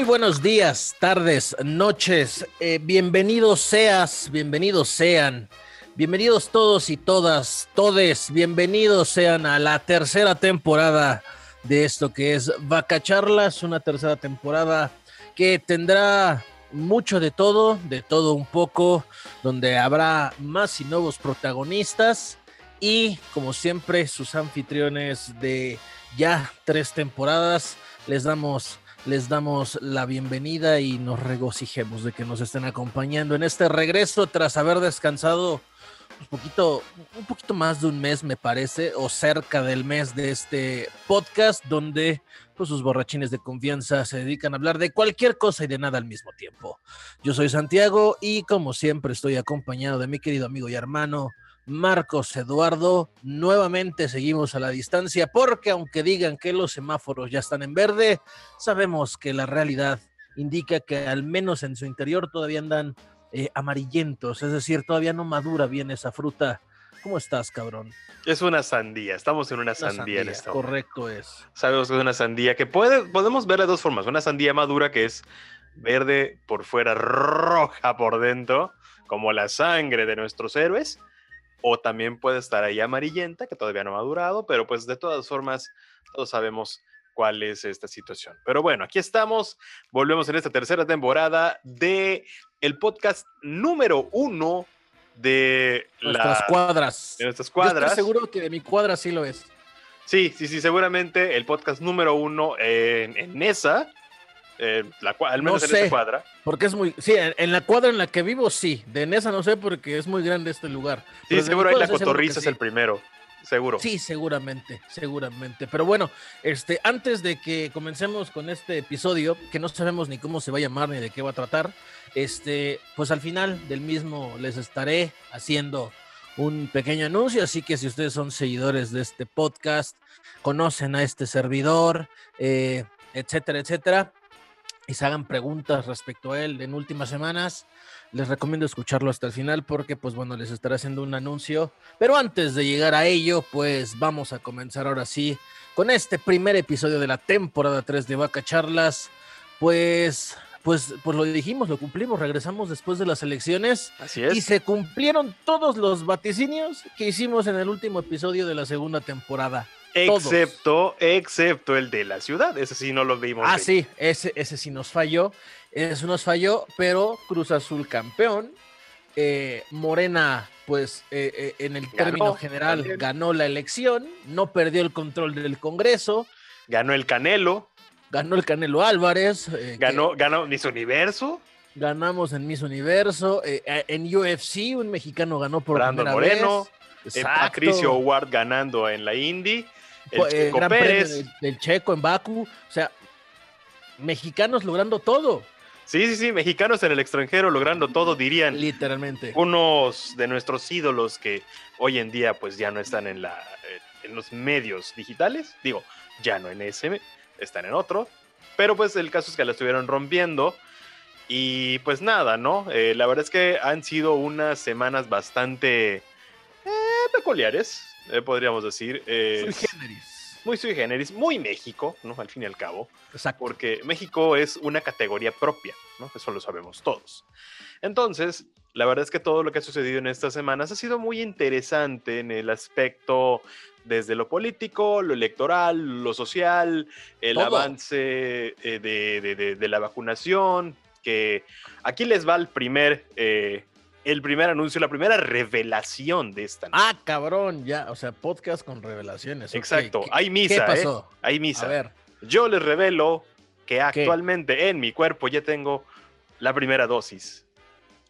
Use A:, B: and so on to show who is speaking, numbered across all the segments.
A: Muy buenos días, tardes, noches. Eh, bienvenidos seas, bienvenidos sean. Bienvenidos todos y todas, todes, bienvenidos sean a la tercera temporada de esto que es Vaca Charlas, una tercera temporada que tendrá mucho de todo, de todo un poco, donde habrá más y nuevos protagonistas y como siempre sus anfitriones de ya tres temporadas. Les damos les damos la bienvenida y nos regocijemos de que nos estén acompañando en este regreso tras haber descansado un poquito, un poquito más de un mes, me parece, o cerca del mes de este podcast, donde pues, sus borrachines de confianza se dedican a hablar de cualquier cosa y de nada al mismo tiempo. Yo soy Santiago y como siempre estoy acompañado de mi querido amigo y hermano Marcos Eduardo. Nuevamente seguimos a la distancia porque aunque digan que los semáforos ya están en verde, sabemos que la realidad indica que al menos en su interior todavía andan eh, amarillentos, es decir, todavía no madura bien esa fruta. ¿Cómo estás, cabrón?
B: Es una sandía, estamos en una, sandía, en esta
A: Correcto es.
B: Sabemos que es una sandía que puede, podemos ver de dos formas. Una sandía madura que es verde por fuera, roja por dentro, como la sangre de nuestros héroes o también puede estar ahí amarillenta, que todavía no ha madurado, pero pues de todas formas todos sabemos cuál es esta situación. Pero bueno, aquí estamos, volvemos en esta tercera temporada de el podcast número uno de
A: nuestras cuadras.
B: De nuestras cuadras.
A: estoy seguro que de mi cuadra sí lo es.
B: Sí, sí, sí, seguramente el podcast número uno en, en esa eh, la, al menos en esa cuadra.
A: Porque es muy. Sí, en, la cuadra en la que vivo, sí. De esa no sé porque es muy grande este lugar.
B: Sí, seguro ahí la cotorriza es el primero. Seguro.
A: Sí, seguramente, seguramente. Pero bueno, este, antes de que comencemos con este episodio, que no sabemos ni cómo se va a llamar ni de qué va a tratar, este, pues al final del mismo les estaré haciendo un pequeño anuncio, así que si ustedes son seguidores de este podcast, conocen a este servidor, eh, etcétera, etcétera, y se hagan preguntas respecto a él en últimas semanas, les recomiendo escucharlo hasta el final porque, pues bueno, les estaré haciendo un anuncio. Pero antes de llegar a ello, pues vamos a comenzar ahora sí con este primer episodio de la temporada 3 de Vaca Charlas. Pues, pues, pues lo dijimos, lo cumplimos, regresamos después de las elecciones.
B: Así es.
A: Y se cumplieron todos los vaticinios que hicimos en el último episodio de la segunda temporada.
B: Excepto, excepto el de la ciudad, ese sí no lo vimos.
A: Ah, sí, ese, ese sí nos falló, ese nos falló, pero Cruz Azul campeón, eh, Morena, pues eh, eh, en el término general ganó la elección, no perdió el control del Congreso.
B: Ganó el Canelo.
A: Ganó el Canelo Álvarez.
B: ganó, ganó Miss Universo.
A: Ganamos en Miss Universo. en UFC, un mexicano ganó por
B: Brandon
A: primera
B: Moreno. Vez. Patricio Ward ganando en la Indy.
A: El eh, Gran Pérez. Del, Checo en Baku. O sea, mexicanos logrando todo.
B: Sí, sí, sí, mexicanos en el extranjero logrando todo, dirían.
A: Literalmente.
B: Unos de nuestros ídolos que hoy en día pues ya no están en, la, eh, en los medios digitales. Digo, ya no en ese, están en otro. Pero pues el caso es que la estuvieron rompiendo. Y pues nada, ¿no? Eh, la verdad es que han sido unas semanas bastante peculiares. Eh, podríamos decir.
A: sui generis.
B: Muy sui generis, muy México, ¿no? Al fin y al cabo.
A: Exacto.
B: Porque México es una categoría propia, ¿no? Eso lo sabemos todos. Entonces, la verdad es que todo lo que ha sucedido en estas semanas ha sido muy interesante en el aspecto desde lo político, lo electoral, lo social, el avance eh, de, de, la vacunación, que aquí les va el primer eh, el primer anuncio, la primera revelación de esta
A: noche. Ah, cabrón, ya, o sea, podcast con revelaciones.
B: Exacto, hay misa, ¿qué pasó? ¿eh? Hay misa.
A: A ver.
B: Yo les revelo que actualmente en mi cuerpo ya tengo la primera dosis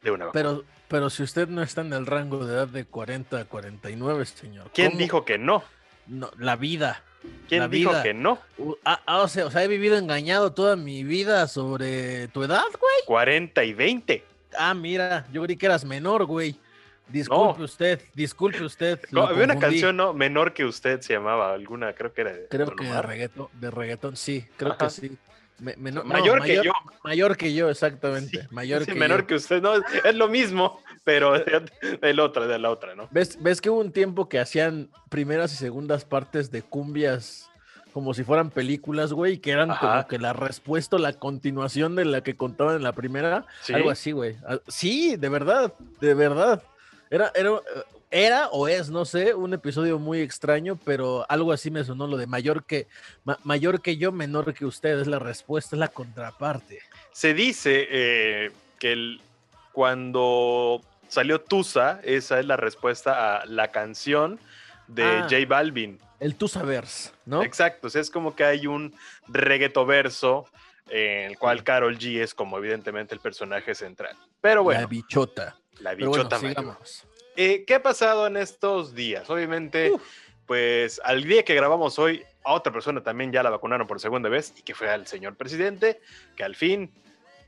B: de una
A: vacuna. Pero, pero si usted no está en el rango de edad de 40 a 49, señor.
B: ¿Quién dijo que no?
A: No, la vida.
B: ¿Quién dijo que no?
A: Ah, ah, o, sea, o sea, he vivido engañado toda mi vida sobre tu edad, güey.
B: 40 y 20.
A: Ah, mira, yo creí que eras menor, güey. Disculpe usted, disculpe usted.
B: había una canción, ¿no? Menor que usted se llamaba, alguna, creo que era de
A: Creo que de reggaetón, de reggaetón, sí, creo que sí.
B: mayor que yo.
A: Mayor que yo, exactamente. mayor que
B: menor que usted, no, es lo mismo, pero del otro, de la otra, ¿no?
A: ¿Ves, ¿Ves que hubo un tiempo que hacían primeras y segundas partes de cumbias como si fueran películas, güey, que eran
B: Ajá.
A: como que la respuesta, la continuación de la que contaban en la primera.
B: ¿Sí?
A: Algo así, güey. Ah, Sí, de verdad, de verdad. Era, era, era o es, no sé, un episodio muy extraño, pero algo así me sonó lo de mayor que, ma- mayor que yo, menor que usted, es la respuesta, es la contraparte.
B: Se dice eh, que el- cuando salió Tusa, esa es la respuesta a la canción de
A: Ah.
B: J Balvin.
A: El tú sabers, ¿no?
B: Exacto, o sea, es como que hay un reggaeto verso en el cual Carol G es como evidentemente el personaje central. Pero
A: La
B: bueno,
A: bichota.
B: la
A: Pero bueno,
B: bichota mayor.
A: sigamos.
B: Eh, ¿Qué ha pasado en estos días? Obviamente,
A: Uf.
B: pues al día que grabamos hoy, a otra persona también ya la vacunaron por segunda vez y que fue al señor presidente, que al fin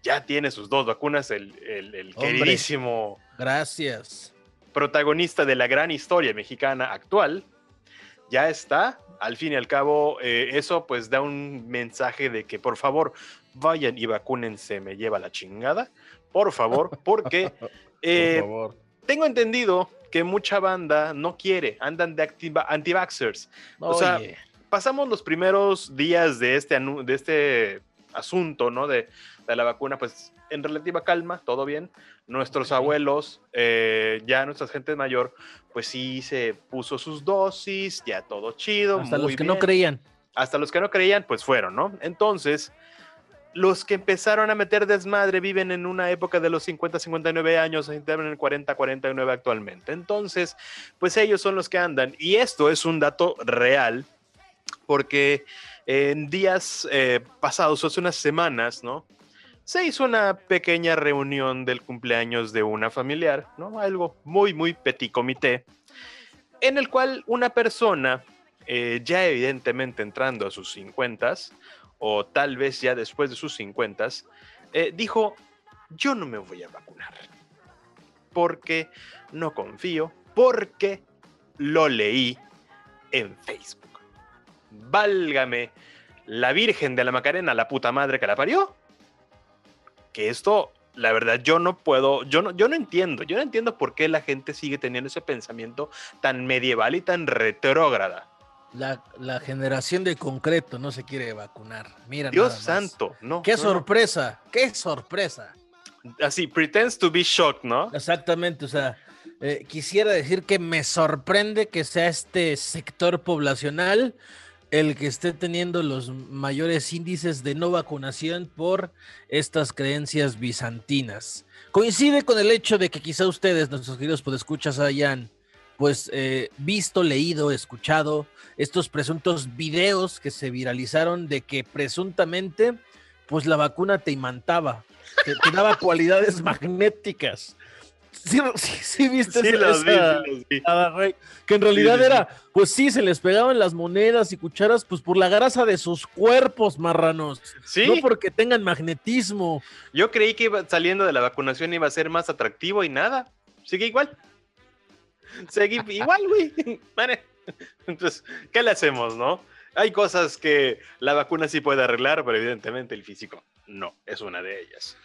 B: ya tiene sus dos vacunas, el, el- el
A: Hombre.
B: queridísimo
A: Gracias.
B: protagonista de la gran historia mexicana actual, ya está. Al fin y al cabo, eh, eso pues da un mensaje de que por favor vayan y vacúnense, me lleva la chingada. Por favor, porque eh,
A: Por favor.
B: tengo entendido que mucha banda no quiere, andan de activa- anti-vaxxers. o sea, Pasamos los primeros días de este, de este asunto, ¿no? De, de la vacuna, pues en relativa calma, todo bien. Nuestros abuelos, eh, ya nuestra gente mayor, pues sí se puso sus dosis, ya todo chido.
A: hasta
B: muy
A: los que no creían.
B: Hasta los que no creían, pues fueron, ¿no? Entonces, los que empezaron a meter desmadre viven en una época de los 50, 59 años, se en 40, 49 actualmente. Entonces, pues ellos son los que andan. Y esto es un dato real, porque en días eh, pasados, hace unas semanas, ¿no? Se hizo una pequeña reunión del cumpleaños de una familiar, ¿no? Algo muy, muy petit comité, en el cual una persona, eh, ya evidentemente entrando a sus 50 o tal vez ya después de sus 50 eh, dijo, yo no me voy a vacunar, porque no confío, porque lo leí en Facebook. Válgame la Virgen de la Macarena, la puta madre que la parió. Que esto, la verdad, yo no puedo, yo no, yo no entiendo, yo no entiendo por qué la gente sigue teniendo ese pensamiento tan medieval y tan retrógrada.
A: La, la generación de concreto no se quiere vacunar. Mira.
B: Dios santo, no.
A: Qué
B: no, no.
A: sorpresa, qué sorpresa.
B: Así, pretends to be shocked, ¿no?
A: Exactamente, o sea, eh, quisiera decir que me sorprende que sea este sector poblacional el que esté teniendo los mayores índices de no vacunación por estas creencias bizantinas. Coincide con el hecho de que quizá ustedes, nuestros queridos podescuchas, hayan pues eh, visto, leído, escuchado estos presuntos videos que se viralizaron de que presuntamente pues la vacuna te imantaba, te, te daba cualidades magnéticas. Sí, sí, sí viste
B: Sí,
A: esa-
B: los vi,
A: esa-
B: sí, los vi.
A: nada, rey, que en realidad
B: sí.
A: era, pues sí, se les pegaban las monedas y cucharas, pues por la grasa de sus cuerpos, marranos,
B: Sí,
A: no porque tengan magnetismo.
B: yo creí que iba- saliendo de la vacunación iba a ser más atractivo y nada. Sigue igual. Sigue igual, güey. Vale. Entonces, ¿qué le hacemos, no? Hay cosas que la vacuna sí puede arreglar, pero evidentemente el físico no, es una de ellas.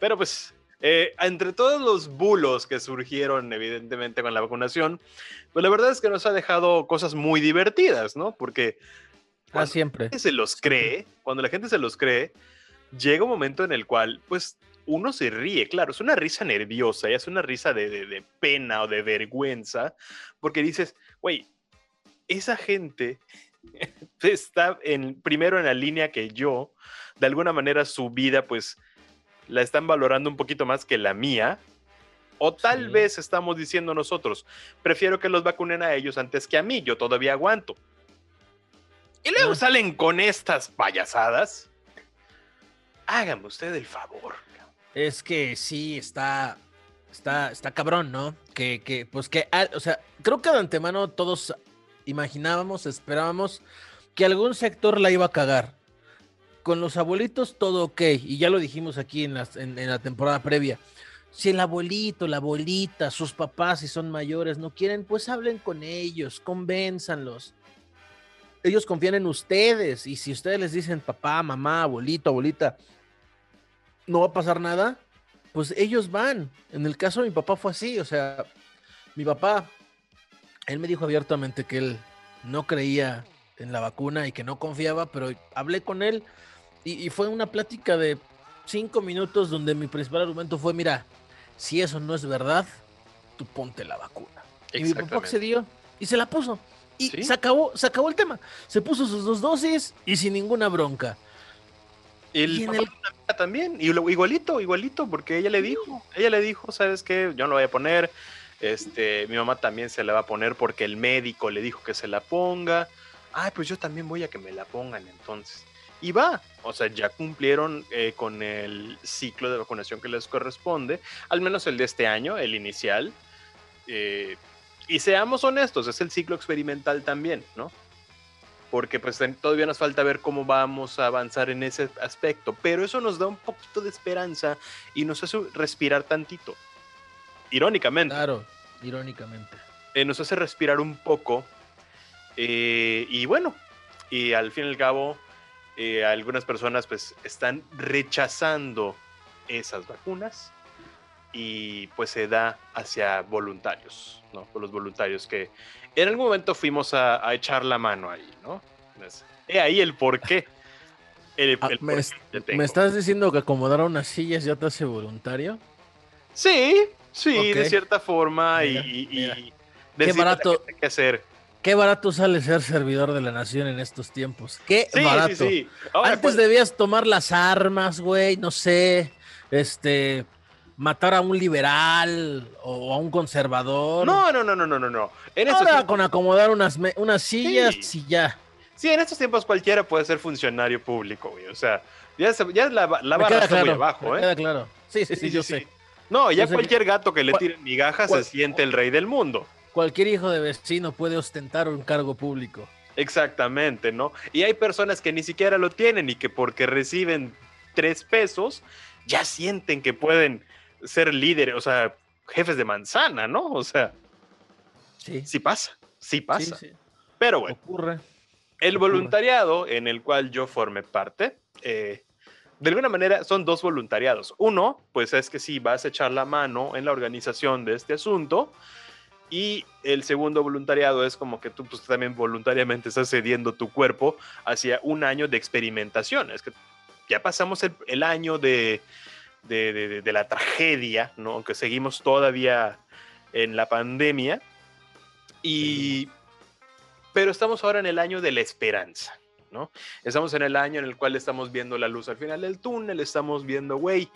B: Pero pues, eh, entre todos los bulos que surgieron evidentemente con la vacunación, pues la verdad es que nos ha dejado cosas muy divertidas, ¿no? Porque
A: Ah,
B: Cuando
A: siempre.
B: gente se los cree, cuando la gente se los cree, llega un momento en el cual, pues, uno se ríe, claro, es una risa nerviosa, es una risa de, de- de pena o de vergüenza, porque dices, güey, esa gente está en, primero en la línea que yo, de alguna manera su vida, pues, la están valorando un poquito más que la mía, o tal
A: Sí.
B: vez estamos diciendo nosotros, prefiero que los vacunen a ellos antes que a mí, yo todavía aguanto. Y luego
A: Ah.
B: salen con estas payasadas. Hágame usted el favor.
A: Es que sí, está, está, está cabrón, ¿no? Que, que, pues que, ah, o sea, creo que de antemano todos imaginábamos, esperábamos que algún sector la iba a cagar. Con los abuelitos todo ok, y ya lo dijimos aquí en, en la temporada previa. Si el abuelito, la abuelita, sus papás, si son mayores, no quieren, pues hablen con ellos, convénzanlos. Ellos confían en ustedes, y si ustedes les dicen papá, mamá, abuelito, abuelita, no va a pasar nada, pues ellos van. En el caso de mi papá fue así, o sea, mi papá, él me dijo abiertamente que él no creía en la vacuna y que no confiaba, pero hablé con él y, y fue una plática de cinco minutos donde mi principal argumento fue, mira, si eso no es verdad, tú ponte la vacuna. Y mi papá accedió y se la puso. Y
B: Sí.
A: se, acabó, se acabó el tema. Se puso sus dos dosis y sin ninguna bronca.
B: El
A: Y
B: papá
A: el-
B: también, y lo- igualito, igualito, porque ella le dijo, ella le dijo, ¿sabes qué? Yo no lo voy a poner, este, mi mamá también se la va a poner porque el médico le dijo que se la ponga. Ay, pues yo también voy a que me la pongan entonces. Y va, o sea, ya cumplieron eh, con el ciclo de vacunación que les corresponde, al menos el de este año, el inicial. eh, y seamos honestos, es el ciclo experimental también, ¿no? porque pues todavía nos falta ver cómo vamos a avanzar en ese aspecto, pero eso nos da un poquito de esperanza y nos hace respirar tantito. Irónicamente,
A: Claro, irónicamente.
B: eh, nos hace respirar un poco eh, y bueno, y al fin y al cabo, eh, algunas personas pues están rechazando esas vacunas y pues se da hacia voluntarios, ¿no? Por los voluntarios que en algún momento fuimos a, a echar la mano ahí, ¿no? Es- He ahí el por qué. El,
A: Ah,
B: el
A: me,
B: por qué.
A: ¿Me estás diciendo que acomodar unas sillas ya te hace voluntario?
B: Sí, sí, de cierta forma
A: Mira,
B: y, y-
A: mira.
B: y
A: Qué barato.
B: hacer.
A: Qué barato sale ser servidor de la nación en estos tiempos. Qué
B: Sí,
A: barato.
B: sí, sí. Ahora,
A: Antes
B: pues,
A: debías tomar las armas, güey, no sé, este, matar a un liberal o a un conservador.
B: No, no, no, no, no, no, no. En
A: Ahora
B: tiempos,
A: con acomodar unas, unas sillas y ya.
B: sí, en estos tiempos cualquiera puede ser funcionario público, güey. O sea, ya, se- ya la, la barra está muy abajo, ¿eh?
A: queda claro. Sí, sí, sí, yo sé.
B: No, ya
A: Yo sé
B: cualquier gato que le tiren migajas se siente el rey del mundo.
A: Cualquier hijo de vecino puede ostentar un cargo público.
B: Exactamente, ¿no? Y hay personas que ni siquiera lo tienen y que porque reciben tres pesos ya sienten que pueden ser líderes, o sea, jefes de manzana, ¿no? O sea,
A: Sí,
B: sí pasa, sí pasa.
A: sí, sí.
B: Pero bueno,
A: Ocurre.
B: el
A: ocurre.
B: voluntariado en el cual yo formé parte, eh, de alguna manera son dos voluntariados. Uno, pues es que sí, vas a echar la mano en la organización de este asunto. Y el segundo voluntariado es como que tú pues, también voluntariamente estás cediendo tu cuerpo hacia un año de experimentación. Es que ya pasamos el, el año de, de, de- la tragedia, ¿no? aunque seguimos todavía en la pandemia. Y, pero estamos ahora en el año de la esperanza. ¿no? Estamos en el año en el cual estamos viendo la luz al final del túnel, estamos viendo, güey,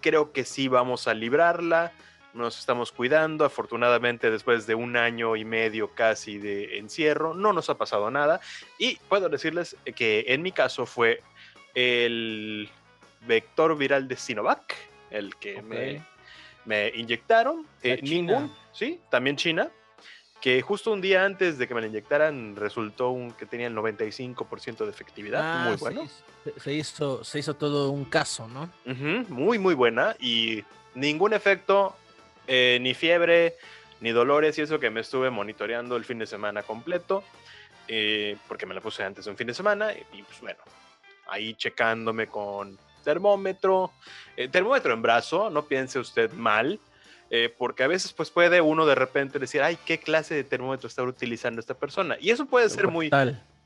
B: creo que sí vamos a librarla, nos estamos cuidando, afortunadamente después de un año y medio casi de encierro, no nos ha pasado nada y puedo decirles que en mi caso fue el vector viral de Sinovac, el que me, me inyectaron, eh, ningún, sí, también China, que justo un día antes de que me la inyectaran resultó un, que tenía el 95% de efectividad,
A: Ah,
B: muy bueno.
A: se, se hizo, se hizo todo un caso, ¿no?
B: Muy, muy buena y ningún efecto, eh, ni fiebre, ni dolores y eso que me estuve monitoreando el fin de semana completo, eh, porque me la puse antes de un fin de semana y, pues bueno, ahí checándome con termómetro, eh, termómetro en brazo, no piense usted mal, eh, porque a veces pues puede uno de repente decir, ay, ¿qué clase de termómetro está utilizando esta persona? Y eso puede ser muy,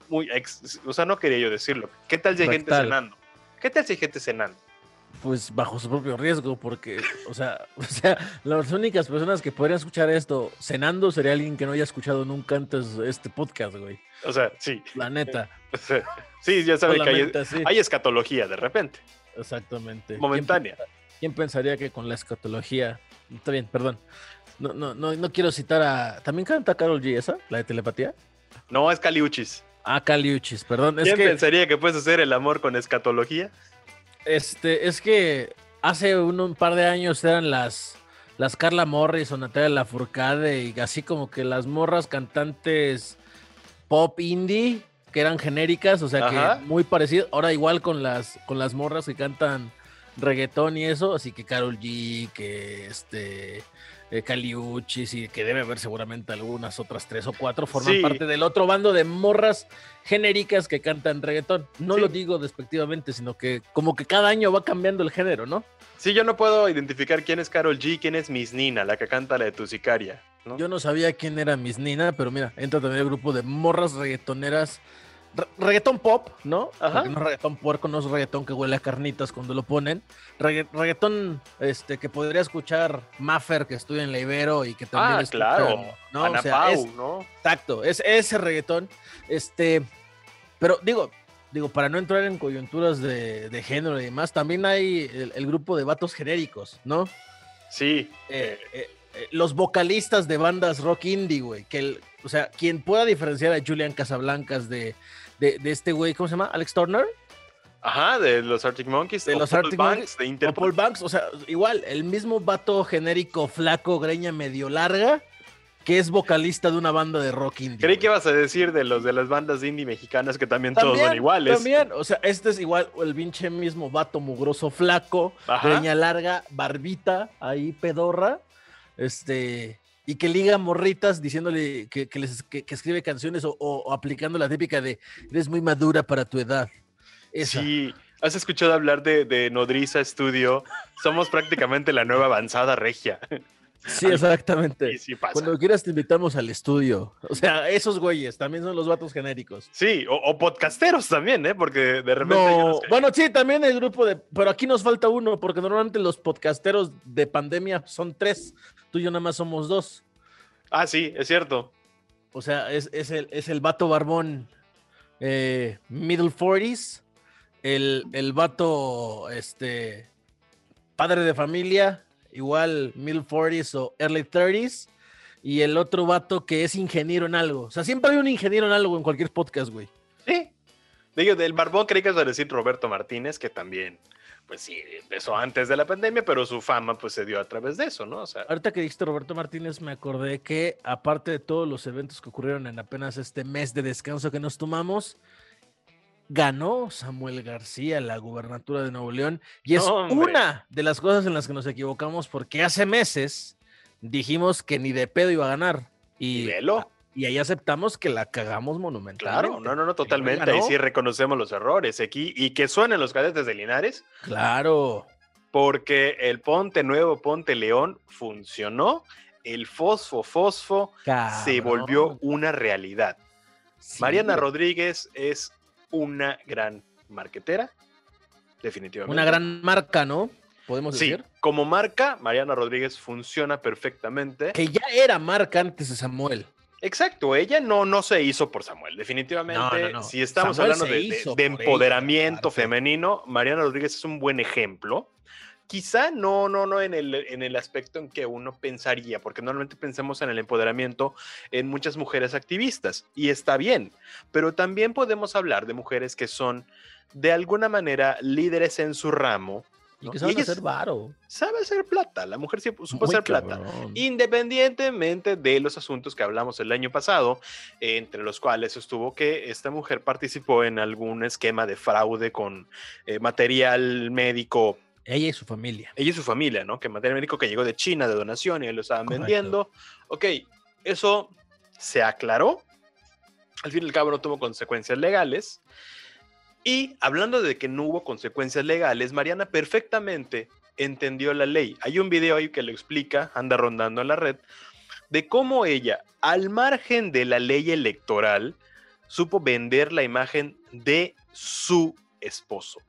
B: muy, ex- o sea, no quería yo decirlo. ¿Qué tal si hay gente cenando? ¿Qué tal si hay gente cenando?
A: Pues bajo su propio riesgo, porque, o sea, o sea, las únicas personas que podrían escuchar esto cenando sería alguien que no haya escuchado nunca antes este podcast, güey.
B: O sea, sí.
A: La neta.
B: Sí, ya saben que hay, hay escatología de repente,
A: Exactamente. ¿Quién
B: momentánea.
A: ¿Quién pensaría que con la escatología? Está bien, perdón. No, no, no, no quiero citar a. ¿También canta Carol G esa? ¿La de telepatía?
B: No es caliuchis.
A: Ah, Caliuchis, perdón. Es
B: ¿Quién
A: que,
B: pensaría que puedes hacer el amor con escatología?
A: Este, es que hace un, un par de años eran las, las Carla Morris o Natalia Lafourcade y así como que las morras cantantes pop indie que eran genéricas, o sea
B: Ajá.
A: que muy parecido. Ahora igual con las, con las morras que cantan reggaetón y eso, así que Carol G, que este eh, Caliuchis y que debe haber seguramente algunas otras tres o cuatro forman
B: Sí.
A: parte del otro bando de morras genéricas que cantan reggaetón. No
B: Sí.
A: lo digo despectivamente, sino que como que cada año va cambiando el género, ¿no?
B: Sí, yo no puedo identificar quién es Carol G, quién es Miss Nina, la que canta la de tu sicaria. ¿no?
A: Yo no sabía quién era Miss Nina, pero mira, entra también el grupo de morras reggaetoneras reggaetón pop, ¿no?
B: Ajá.
A: no reggaetón puerco, no es reggaetón que huele a carnitas cuando lo ponen. reggaetón este, que podría escuchar Maffer, que estudia en la Ibero y que también
B: Ah, claro.
A: ¿no?
B: Ana
A: O sea,
B: Pau,
A: es-
B: ¿no?
A: Exacto, es ese reggaetón. Este, pero digo, digo, para no entrar en coyunturas de, de género y demás, también hay el, el grupo de vatos genéricos, ¿no?
B: Sí.
A: Eh, eh, eh, los vocalistas de bandas rock indie, güey. Que el- o sea, quien pueda diferenciar a Julian Casablancas de, de, de este güey, ¿cómo se llama? Alex Turner.
B: Ajá, de los Arctic Monkeys.
A: De
B: o
A: los
B: Paul
A: Arctic
B: Banks,
A: Monkeys,
B: de
A: O
B: Interpol.
A: Paul Banks, o sea, igual, el mismo vato genérico, flaco, greña medio larga, que es vocalista de una banda de rock indie.
B: Creí
A: güey.
B: que ibas a decir de los de las bandas indie mexicanas que también, todos son iguales.
A: También, o sea, este es igual el pinche mismo vato mugroso flaco,
B: Ajá.
A: greña larga, barbita, ahí pedorra, este, y que liga morritas diciéndole que, que les, escribe canciones o aplicando la típica de eres muy madura para tu edad. Esa.
B: Sí. ¿Has escuchado hablar de, de Nodriza Studio? Somos prácticamente la nueva avanzada regia.
A: Sí, exactamente.
B: Y sí pasa.
A: Cuando quieras te invitamos al estudio. O sea, esos güeyes también son los vatos genéricos.
B: Sí, o, o podcasteros también, ¿eh? Porque de repente.
A: No, bueno, sí, también el grupo de. Pero aquí nos falta uno, porque normalmente los podcasteros de pandemia son tres. Tú y yo nada más somos dos.
B: Ah, sí, es cierto.
A: O sea, es, es el, es el vato barbón eh, middle 40s, el, el vato este, padre de familia, igual middle 40s o early 30s, y el otro vato que es ingeniero en algo. O sea, siempre hay un ingeniero en algo en cualquier podcast, güey.
B: Sí. Digo, del Barbón creí que a decir Roberto Martínez, que también, pues sí, empezó antes de la pandemia, pero su fama pues se dio a través de eso, ¿no? O sea,
A: Ahorita que dijiste Roberto Martínez, me acordé que aparte de todos los eventos que ocurrieron en apenas este mes de descanso que nos tomamos, ganó Samuel García la gubernatura de Nuevo León. Y es
B: hombre.
A: una de las cosas en las que nos equivocamos porque hace meses dijimos que ni de pedo iba a ganar.
B: y
A: Y,
B: velo.
A: y ahí aceptamos que la cagamos monumentalmente.
B: Claro, no, no, no, totalmente. Ahí sí reconocemos los errores aquí y que suenen los cadetes de Linares,
A: Claro.
B: porque el Ponte Nuevo, Ponte León funcionó, el Fosfo Fosfo se volvió una realidad.
A: Sí,
B: Mariana. Rodríguez es una gran marquetera, definitivamente.
A: Una gran marca, ¿no? Podemos
B: Sí,
A: decir.
B: como marca, Mariana Rodríguez funciona perfectamente.
A: Que ya era marca antes de Samuel.
B: Exacto, ella no, no se hizo por Samuel, definitivamente.
A: No, no, no.
B: Si estamos
A: Samuel
B: hablando de, de-
A: hizo
B: de
A: por ella,
B: empoderamiento
A: claro,
B: femenino, Mariana Rodríguez es un buen ejemplo. Quizá no, no, no en el, en el aspecto en que uno pensaría, porque normalmente pensamos en el empoderamiento en muchas mujeres activistas, y está bien, pero también podemos hablar de mujeres que son de alguna manera líderes en su ramo.
A: Y que
B: Y
A: saben
B: ellas
A: hacer varo.
B: sabe hacer plata, la mujer supo
A: Muy
B: hacer plata. Independientemente de los asuntos que hablamos el año pasado, entre los cuales estuvo que esta mujer participó en algún esquema de fraude con eh, material médico,
A: Ella y su familia.
B: ella y su familia, ¿no? Que material médico que llegó de China de donación y lo estaban
A: Correcto.
B: vendiendo. Ok, eso se aclaró. Al fin y al cabo no tuvo consecuencias legales. Y hablando de que no hubo consecuencias legales, Mariana perfectamente entendió la ley. Hay un video ahí que lo explica, anda rondando en la red, de cómo ella, al margen de la ley electoral, supo vender la imagen de su esposo.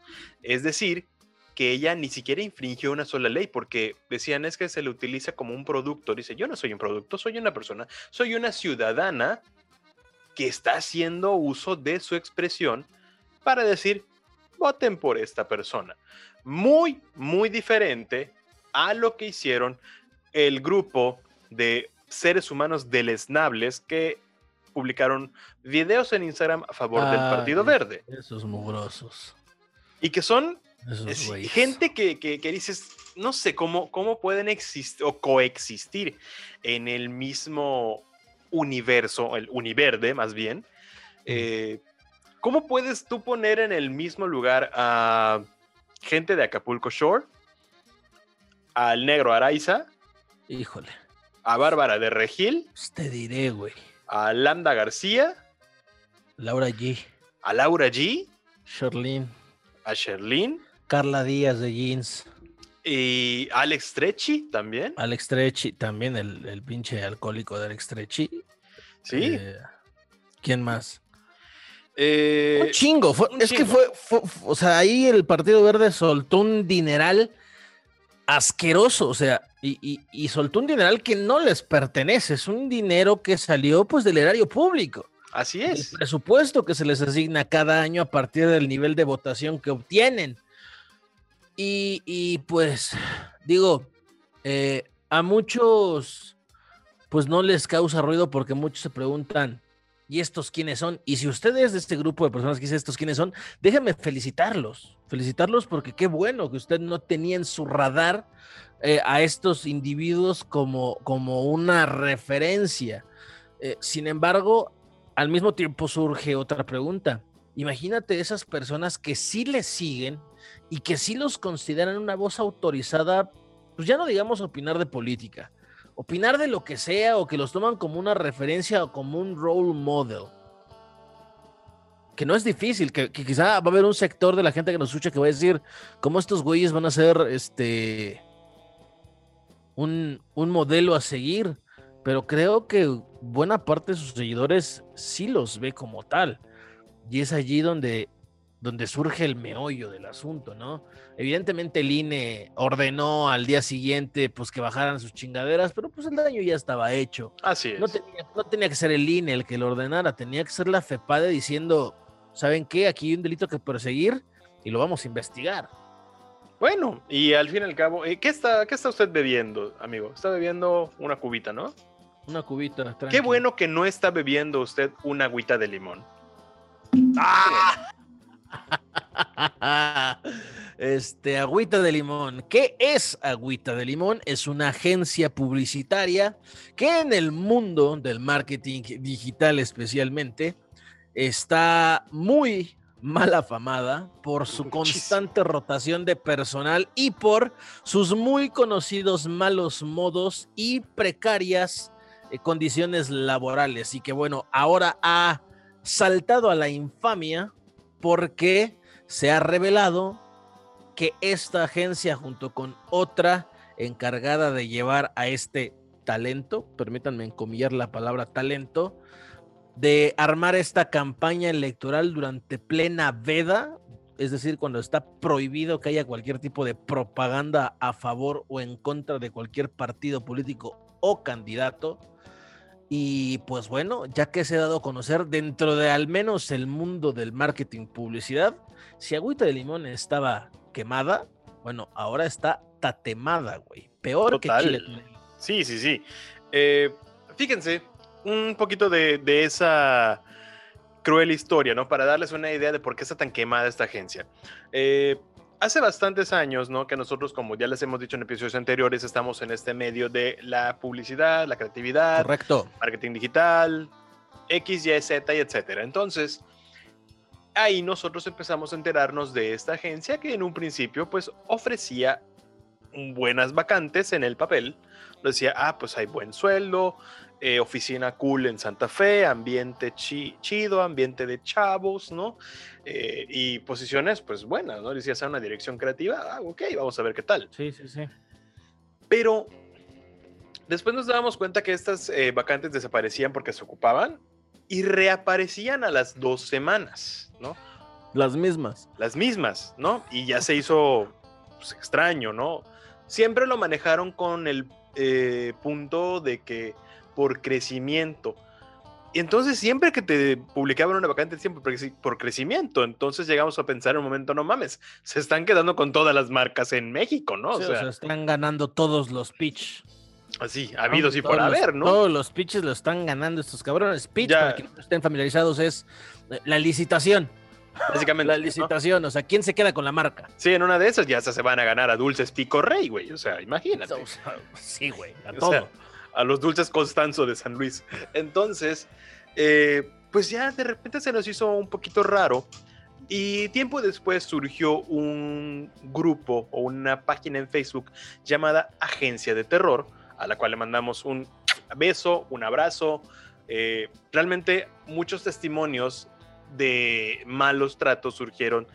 B: Es decir, que ella ni siquiera infringió una sola ley, porque decían es que se le utiliza como un producto. Dice, yo no soy un producto, soy una persona, soy una ciudadana que está haciendo uso de su expresión para decir, voten por esta persona. Muy, muy diferente a lo que hicieron el grupo de seres humanos deleznables que publicaron videos en Instagram a favor del Partido Verde.
A: Esos mugrosos.
B: Y que son
A: Esos
B: es gente que, que- que dices, no sé cómo, cómo pueden existir o coexistir en el mismo universo, el univerde más bien. Eh, ¿Cómo puedes tú poner en el mismo lugar a gente de Acapulco Shore, al negro Araiza,
A: Híjole.
B: a Bárbara de Regil,
A: pues te diré, güey.
B: a Lambda García,
A: Laura G.
B: a Laura G,
A: Sherlyn.
B: a Sherlyn
A: Carla Díaz de Jeans.
B: y Alex Trechi también?
A: Alex Trechi. También el, el pinche alcohólico de Alex Trechi.
B: Sí.
A: Eh, ¿Quién más? Eh, un chingo. es que fue, o sea, ahí el Partido Verde soltó un dineral asqueroso, o sea, y, soltó un dineral que no les pertenece, es un dinero que salió pues del erario público.
B: Así es.
A: El presupuesto que se les asigna cada año a partir del nivel de votación que obtienen. Y, pues, digo, eh, a muchos, pues no les causa ruido porque muchos se preguntan, ¿y estos quiénes son? Y si ustedes de este grupo de personas que dicen estos quiénes son, déjenme felicitarlos, felicitarlos porque qué bueno que usted no tenía en su radar eh, a estos individuos como, como una referencia. Eh, sin embargo, al mismo tiempo surge otra pregunta. Imagínate esas personas que sí les siguen y que sí los consideran una voz autorizada, pues ya no digamos opinar de política, opinar de lo que sea o que los toman como una referencia o como un role model. Que no es difícil, que, quizá va a haber un sector de la gente que nos escucha que va a decir cómo estos güeyes van a ser este un, un modelo a seguir, pero creo que buena parte de sus seguidores sí los ve como tal. Y es allí donde donde surge el meollo del asunto, ¿no? Evidentemente el INE ordenó al día siguiente pues que bajaran sus chingaderas, pero pues el daño ya estaba hecho.
B: Así es.
A: No tenía, no tenía que ser el INE el que lo ordenara, tenía que ser la FEPADE diciendo, ¿saben qué? Aquí hay un delito que perseguir y lo vamos a investigar.
B: Bueno, y al fin y al cabo, eh, ¿qué está, qué está usted bebiendo, amigo? Está bebiendo una cubita, ¿no?
A: Una cubita.
B: Qué bueno que no está bebiendo usted una agüita de limón. ¡Ah!
A: Este, Agüita de Limón. ¿Qué es Agüita de Limón? Es una agencia publicitaria que en el mundo del marketing digital especialmente está muy mal afamada por su constante rotación de personal y por sus muy conocidos malos modos y precarias eh, condiciones laborales. Y que bueno, ahora ha saltado a la infamia porque se ha revelado que esta agencia junto con otra encargada de llevar a este talento, permítanme encomillar la palabra talento, de armar esta campaña electoral durante plena veda, es decir, cuando está prohibido que haya cualquier tipo de propaganda a favor o en contra de cualquier partido político o candidato, y pues bueno, ya que se ha dado a conocer dentro de al menos el mundo del marketing publicidad, si agüita de limón estaba quemada, bueno, ahora está tatemada, güey. Peor que chile.
B: Sí, sí, sí. Eh, fíjense, un poquito de, de, esa cruel historia, ¿no? Para darles una idea de por qué está tan quemada esta agencia. Eh, hace bastantes años, ¿no? Que nosotros, como ya les hemos dicho en episodios anteriores, estamos en este medio de la publicidad, la creatividad,
A: correcto,
B: marketing digital, X, Y, Z y etcétera. Entonces, ahí nosotros empezamos a enterarnos de esta agencia que en un principio, pues, ofrecía buenas vacantes en el papel. Decía, ah, pues hay buen sueldo, eh, oficina cool en Santa Fe, ambiente chido, ambiente de chavos, ¿no? Eh, y posiciones, pues buenas, ¿no? Decía, hacer una dirección creativa, ah, ok, vamos a ver qué tal.
A: Sí, sí, sí.
B: Pero después nos dábamos cuenta que estas eh, vacantes desaparecían porque se ocupaban y reaparecían a las dos semanas, ¿no?
A: Las mismas.
B: Las mismas, ¿no? Y ya se hizo pues, extraño, ¿no? Siempre lo manejaron con el punto de que por crecimiento. Y entonces siempre que te publicaban una vacante, siempre por crecimiento. Entonces llegamos a pensar en un momento, no mames, se están quedando con todas las marcas en México, ¿no?
A: o, sea, están ganando todos los pitch.
B: Así, habidos y por haber, ¿no?
A: Todos los pitches lo están ganando estos cabrones. Pitch, para quienes no estén familiarizados, es eh, la licitación.
B: Básicamente.
A: la licitación, o sea, ¿quién se queda con la marca?
B: Sí, en una de esas ya se van a ganar a Dulces Pico Rey, güey. O sea, imagínate.
A: sí, güey, a todo
B: a los dulces Constanzo de San Luis. Entonces, eh, pues ya de repente se nos hizo un poquito raro. Y tiempo después surgió un grupo o una página en Facebook llamada Agencia de Terror, a la cual le mandamos un beso, un abrazo. Eh, realmente muchos testimonios de malos tratos surgieron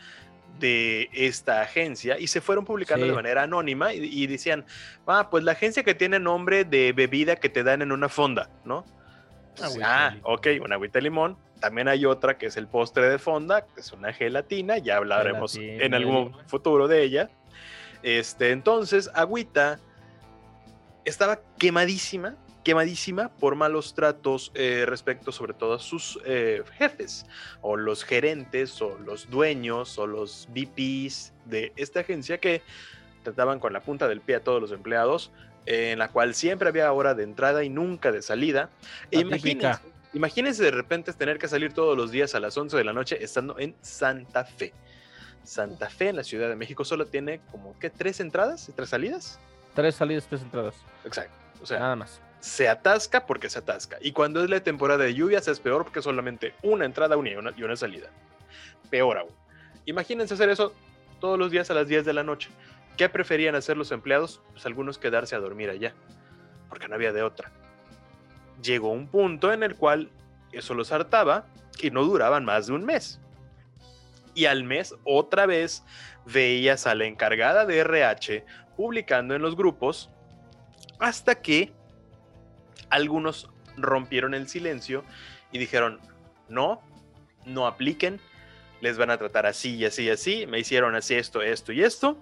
B: de esta agencia y se fueron publicando de manera anónima y, decían, ah, pues la agencia que tiene nombre de bebida que te dan en una fonda, ¿no? ah, ok, una agüita de limón. También hay otra que es el postre de fonda, que es una gelatina, ya hablaremos en algún futuro de ella. Este, entonces, agüita estaba quemadísima, quemadísima por malos tratos eh, respecto sobre todo a sus eh, jefes o los gerentes o los dueños o los VPs de esta agencia que trataban con la punta del pie a todos los empleados, en la cual siempre había hora de entrada y nunca de salida. Imagínense, imagínense de repente tener que salir todos los días a las 11 de la noche estando en Santa Fe. Santa Fe en la Ciudad de México solo tiene como que tres entradas y tres salidas.
A: Tres salidas, tres entradas.
B: Exacto. O sea, nada más. Se atasca porque se atasca. Y cuando es la temporada de lluvias es peor porque solamente una entrada una y, una y una salida. Peor aún. Imagínense hacer eso todos los días a las 10 de la noche. ¿Qué preferían hacer los empleados? Pues algunos quedarse a dormir allá, porque no había de otra. Llegó un punto en el cual eso los hartaba y no duraban más de un mes. Y al mes otra vez veías a la encargada de RH publicando en los grupos hasta que algunos rompieron el silencio y dijeron, no, no apliquen, les van a tratar así y así y así, me hicieron así esto, esto y esto.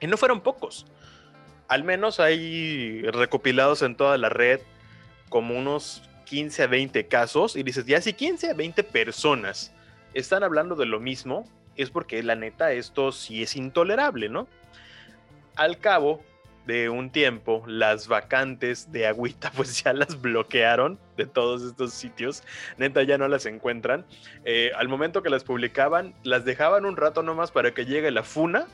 B: Y no fueron pocos. Al menos hay recopilados en toda la red como unos 15 a 20 casos y dices, ya si 15 a 20 personas están hablando de lo mismo, es porque la neta esto sí es intolerable, ¿no? Al cabo de un tiempo, las vacantes de agüita pues ya las bloquearon de todos estos sitios, neta ya no las encuentran. Eh, al momento que las publicaban, las dejaban un rato nomás para que llegue la funa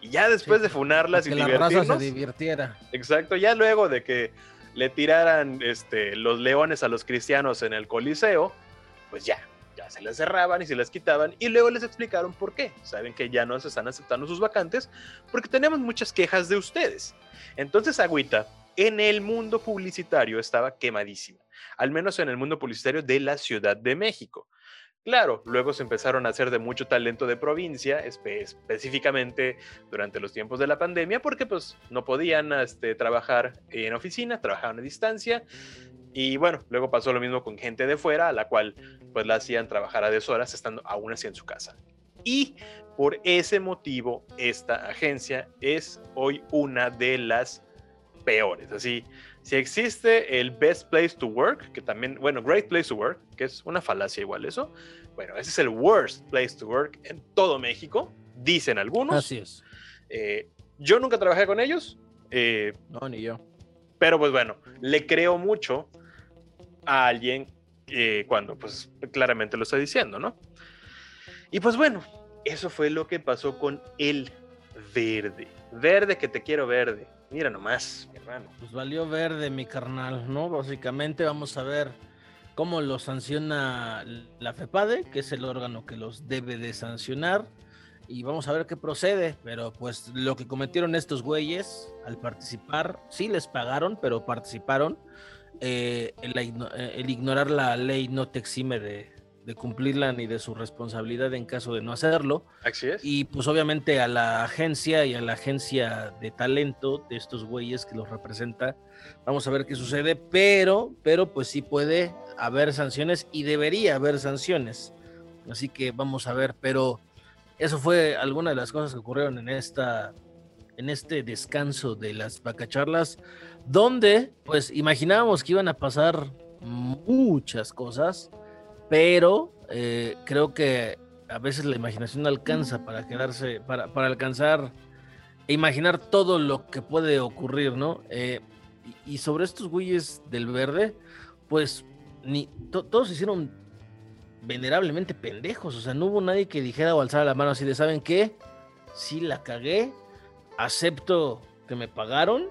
B: y ya después de funarlas y
A: que la raza se divirtiera.
B: Exacto, ya luego de que le tiraran este, los leones a los cristianos en el Coliseo, pues ya, ya se las cerraban y se las quitaban y luego les explicaron por qué. Saben que ya no se están aceptando sus vacantes porque tenemos muchas quejas de ustedes. Entonces Agüita en el mundo publicitario estaba quemadísima, al menos en el mundo publicitario de la Ciudad de México. Claro, luego se empezaron a hacer de mucho talento de provincia, específicamente durante los tiempos de la pandemia, porque pues no podían este, trabajar en oficina, trabajaban a distancia. Y bueno, luego pasó lo mismo con gente de fuera, a la cual pues la hacían trabajar a deshoras estando aún así en su casa. Y por ese motivo, esta agencia es hoy una de las peores. Así, si existe el Best Place to Work, que también, bueno, Great Place to Work, que es una falacia igual eso, bueno, ese es el Worst Place to Work en todo México, dicen algunos.
A: Así es.
B: Eh, yo nunca trabajé con ellos.
A: Eh, no, ni yo.
B: Pero pues bueno, le creo mucho a alguien cuando pues claramente lo está diciendo, ¿no? Y pues bueno, eso fue lo que pasó con el verde. Verde que te quiero verde. Mira nomás, mi hermano.
A: Pues valió verde, mi carnal, ¿no? Básicamente vamos a ver cómo lo sanciona la FEPADE, que es el órgano que los debe de sancionar. Y vamos a ver qué procede. Pero pues lo que cometieron estos güeyes al participar, sí les pagaron, pero participaron. Eh, el, el ignorar la ley no te exime de, de cumplirla ni de su responsabilidad en caso de no hacerlo.
B: Así es.
A: Y pues obviamente a la agencia y a la agencia de talento de estos güeyes que los representa, vamos a ver qué sucede, pero, pero pues sí puede haber sanciones y debería haber sanciones. Así que vamos a ver, pero eso fue alguna de las cosas que ocurrieron en esta en este descanso de las vacacharlas, donde pues imaginábamos que iban a pasar muchas cosas, pero eh, creo que a veces la imaginación alcanza para quedarse, para, para alcanzar e imaginar todo lo que puede ocurrir, ¿no? Eh, y, sobre estos güeyes del verde, pues ni todos se hicieron venerablemente pendejos, o sea, no hubo nadie que dijera o alzara la mano así de, ¿saben qué? Sí la cagué, acepto que me pagaron,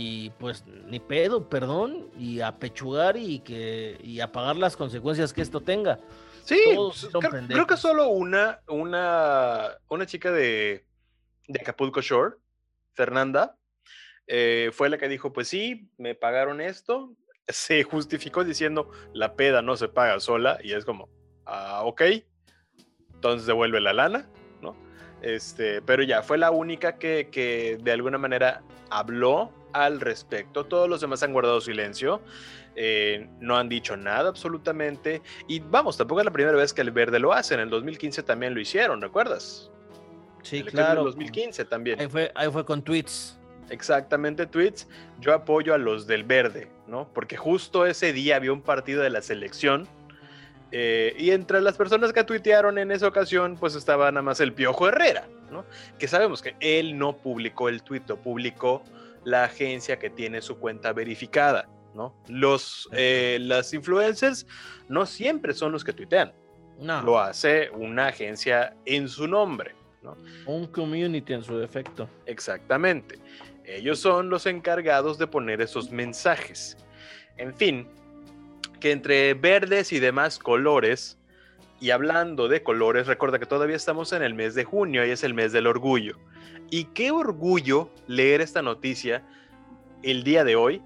A: y pues ni pedo, perdón, y a pechugar y que y a pagar las consecuencias que esto tenga.
B: Sí, pues, creo, que solo una, una, una chica de, de Acapulco Shore, Fernanda, eh, fue la que dijo, pues sí, me pagaron esto, se justificó diciendo, la peda no se paga sola, y es como, ah, ok, entonces devuelve la lana, ¿no? Este, pero ya, fue la única que, que de alguna manera habló al respecto. Todos los demás han guardado silencio. Eh, no han dicho nada absolutamente. Y vamos, tampoco es la primera vez que el verde lo hace. En el 2015 también lo hicieron, ¿recuerdas?
A: Sí, claro. En
B: 2015 también.
A: Ahí fue, ahí fue con tweets.
B: Exactamente, tweets. Yo apoyo a los del verde, ¿no? Porque justo ese día había un partido de la selección. Eh, y entre las personas que tuitearon en esa ocasión, pues estaba nada más el Piojo Herrera, ¿no? Que sabemos que él no publicó el tuit, lo publicó la agencia que tiene su cuenta verificada, ¿no? Los, eh, las influencers no siempre son los que tuitean. No. Lo hace una agencia en su nombre, ¿no?
A: Un community en su defecto.
B: Exactamente. Ellos son los encargados de poner esos mensajes. En fin, que entre verdes y demás colores, y hablando de colores, recuerda que todavía estamos en el mes de junio y es el mes del orgullo. Y qué orgullo leer esta noticia el día de hoy,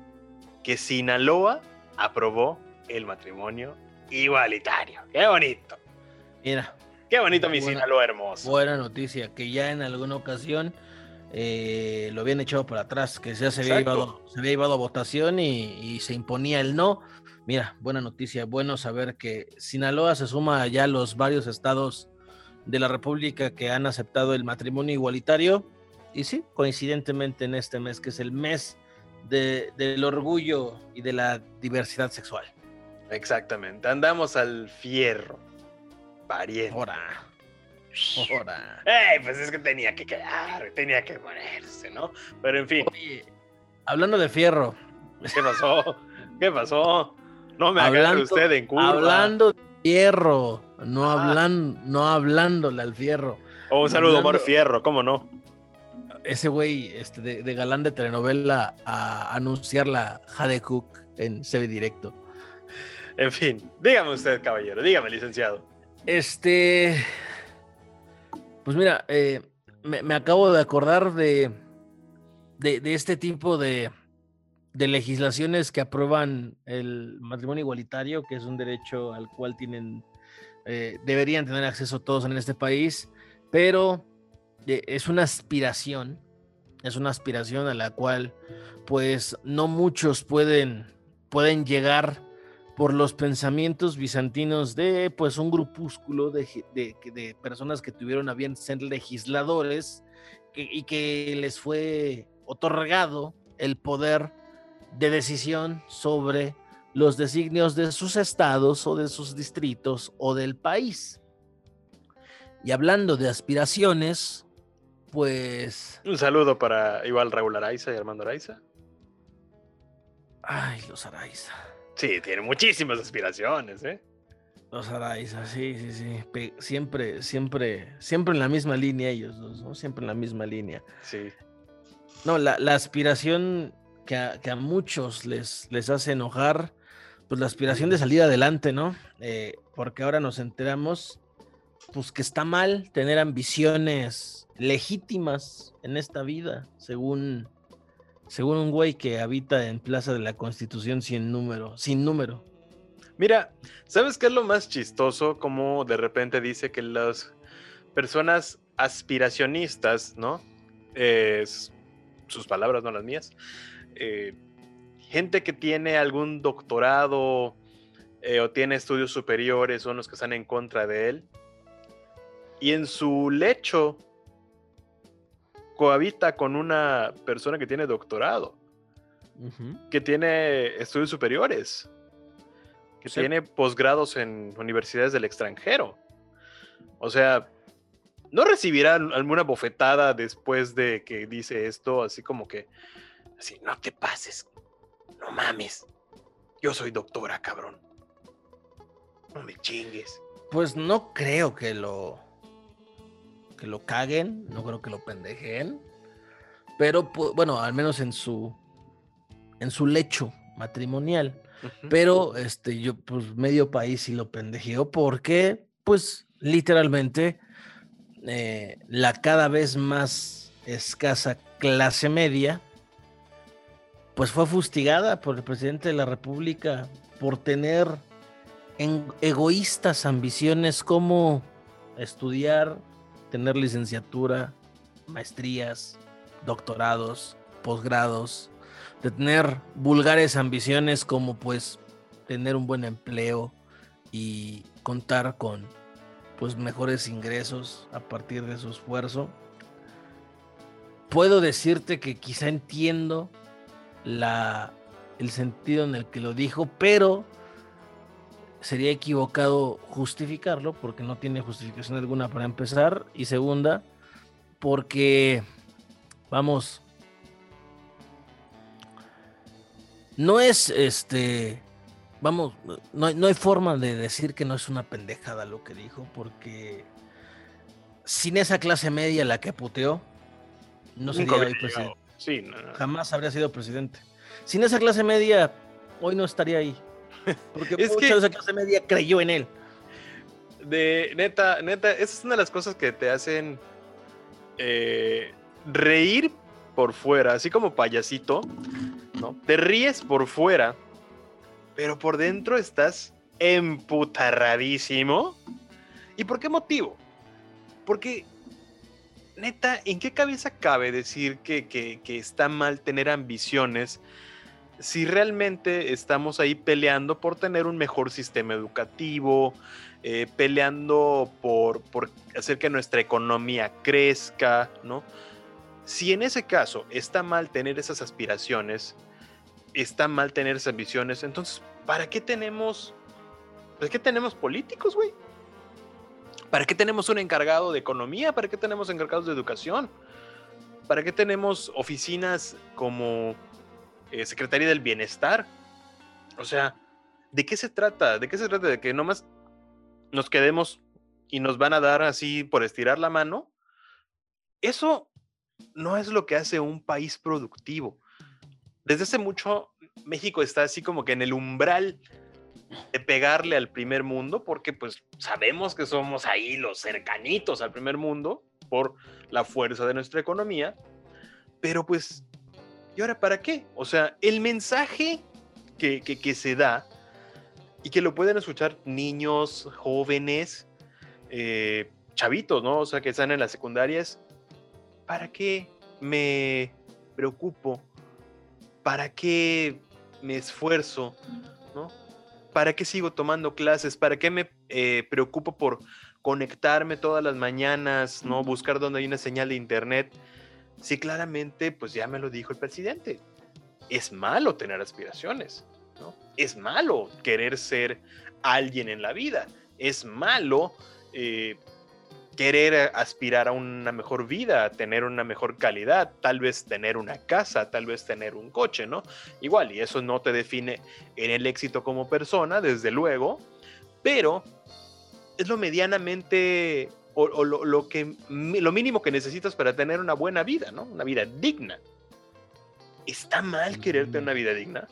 B: que Sinaloa aprobó el matrimonio igualitario. Qué bonito.
A: Mira.
B: Qué bonito mi Sinaloa hermoso.
A: Buena noticia, que ya en alguna ocasión eh, lo habían echado por atrás, que ya se había, llevado, se había llevado a votación y, se imponía el no. Mira, buena noticia, bueno saber que Sinaloa se suma ya a los varios estados de la República que han aceptado el matrimonio igualitario. Y sí, coincidentemente en este mes, que es el mes del orgullo y de la diversidad sexual.
B: Exactamente, andamos al fierro, pariente.
A: Ahora.
B: ¡Ey! Pues es que tenía que quedar, tenía que ponerse, ¿no? Pero en fin.
A: hablando de fierro.
B: ¿Qué pasó? ¿Qué pasó? No me hablando, usted en curva.
A: Hablando de fierro, no, ah. hablando, no hablándole al fierro.
B: Oh, un saludo, Omar Fierro, ¿cómo no?
A: Ese güey este, de, galán de telenovela a anunciar la Jade Cook en CB Directo.
B: En fin, dígame usted, caballero, dígame, licenciado.
A: Este, pues mira, eh, me, acabo de acordar de, de, este tipo de, de, legislaciones que aprueban el matrimonio igualitario, que es un derecho al cual tienen, eh, deberían tener acceso todos en este país, pero es una aspiración, es una aspiración a la cual pues no muchos pueden, pueden llegar por los pensamientos bizantinos de pues un grupúsculo de, de, personas que tuvieron a bien ser legisladores y que les fue otorgado el poder de decisión sobre los designios de sus estados o de sus distritos o del país. Y hablando de aspiraciones, pues...
B: Un saludo para igual Raúl Araiza y Armando Araiza.
A: Ay, los Araiza.
B: Sí, tiene muchísimas aspiraciones, ¿eh?
A: Los Araiza, sí, sí, sí. siempre, siempre, siempre en la misma línea ellos dos, ¿no? Siempre en la misma línea.
B: Sí.
A: No, la, aspiración que a, que a, muchos les, les hace enojar, pues la aspiración de salir adelante, ¿no? Eh, porque ahora nos enteramos, pues que está mal tener ambiciones legítimas en esta vida, según según un güey que habita en Plaza de la Constitución sin número, sin número.
B: Mira, ¿sabes qué es lo más chistoso? Como de repente dice que las personas aspiracionistas, ¿no? sus palabras, no las mías. Eh, gente que tiene algún doctorado eh, o tiene estudios superiores son los que están en contra de él. Y en su lecho cohabita con una persona que tiene doctorado, que tiene estudios superiores, que tiene posgrados en universidades del extranjero. O sea, no recibirá alguna bofetada después de que dice esto, así como que, así, no te pases, no mames, yo soy doctora, cabrón. No me chingues.
A: Pues no creo que lo que lo caguen, no creo que lo pendejen, pero bueno, al menos en su en su lecho matrimonial. Pero este yo pues medio país sí lo pendejeó porque pues literalmente eh, la cada vez más escasa clase media pues fue fustigada por el presidente de la República por tener en egoístas ambiciones como estudiar tener licenciatura, maestrías, doctorados, posgrados, de tener vulgares ambiciones como pues tener un buen empleo y contar con pues mejores ingresos a partir de su esfuerzo. Puedo decirte que quizá entiendo la, el sentido en el que lo dijo, pero sería equivocado justificarlo porque no tiene justificación alguna para empezar. Y segunda, porque, vamos, no es este, vamos, no, no hay forma de decir que no es una pendejada lo que dijo, porque sin esa clase media la que puteó, no sería hoy presidente. Sí, Jamás habría sido presidente. Sin esa clase media, hoy no estaría ahí. Porque mucha de esa clase media creyó en él.
B: De neta, neta, esa es una de las cosas que te hacen eh, reír por fuera, así como payasito, ¿no? Te ríes por fuera, pero por dentro estás emputarradísimo. ¿Y por qué motivo? Porque, neta, ¿en qué cabeza cabe decir que, que, que está mal tener ambiciones si realmente estamos ahí peleando por tener un mejor sistema educativo, eh, peleando por, por, hacer que nuestra economía crezca, ¿no? Si en ese caso está mal tener esas aspiraciones, está mal tener esas ambiciones, entonces, ¿para qué tenemos, ¿para qué tenemos políticos, güey? ¿Para qué tenemos un encargado de economía? ¿Para qué tenemos encargados de educación? ¿Para qué tenemos oficinas como eh, Secretaría del Bienestar. O sea, ¿de qué se trata? ¿De qué se trata? ¿De que nomás nos quedemos y nos van a dar así por estirar la mano? Eso no es lo que hace un país productivo. Desde hace mucho, México está así como que en el umbral de pegarle al primer mundo, porque pues sabemos que somos ahí los cercanitos al primer mundo por la fuerza de nuestra economía, pero pues ¿Y ahora para qué? O sea, el mensaje que, se da y que lo pueden escuchar niños, jóvenes, eh, chavitos, ¿no? O sea, que están en las secundarias. ¿Para qué me preocupo? ¿Para qué me esfuerzo? ¿No? ¿Para qué sigo tomando clases? ¿Para qué me eh, preocupo por conectarme todas las mañanas? ¿No? Buscar donde hay una señal de internet Sí, claramente, pues ya me lo dijo el presidente. Es malo tener aspiraciones, ¿no? Es malo querer ser alguien en la vida. Es malo eh, querer aspirar a una mejor vida, tener una mejor calidad, tal vez tener una casa, tal vez tener un coche, ¿no? Igual, y eso no te define en el éxito como persona, desde luego, pero es lo medianamente o, lo, que, lo mínimo que necesitas para tener una buena vida, ¿no? Una vida digna. ¿Está mal querer tener una vida digna?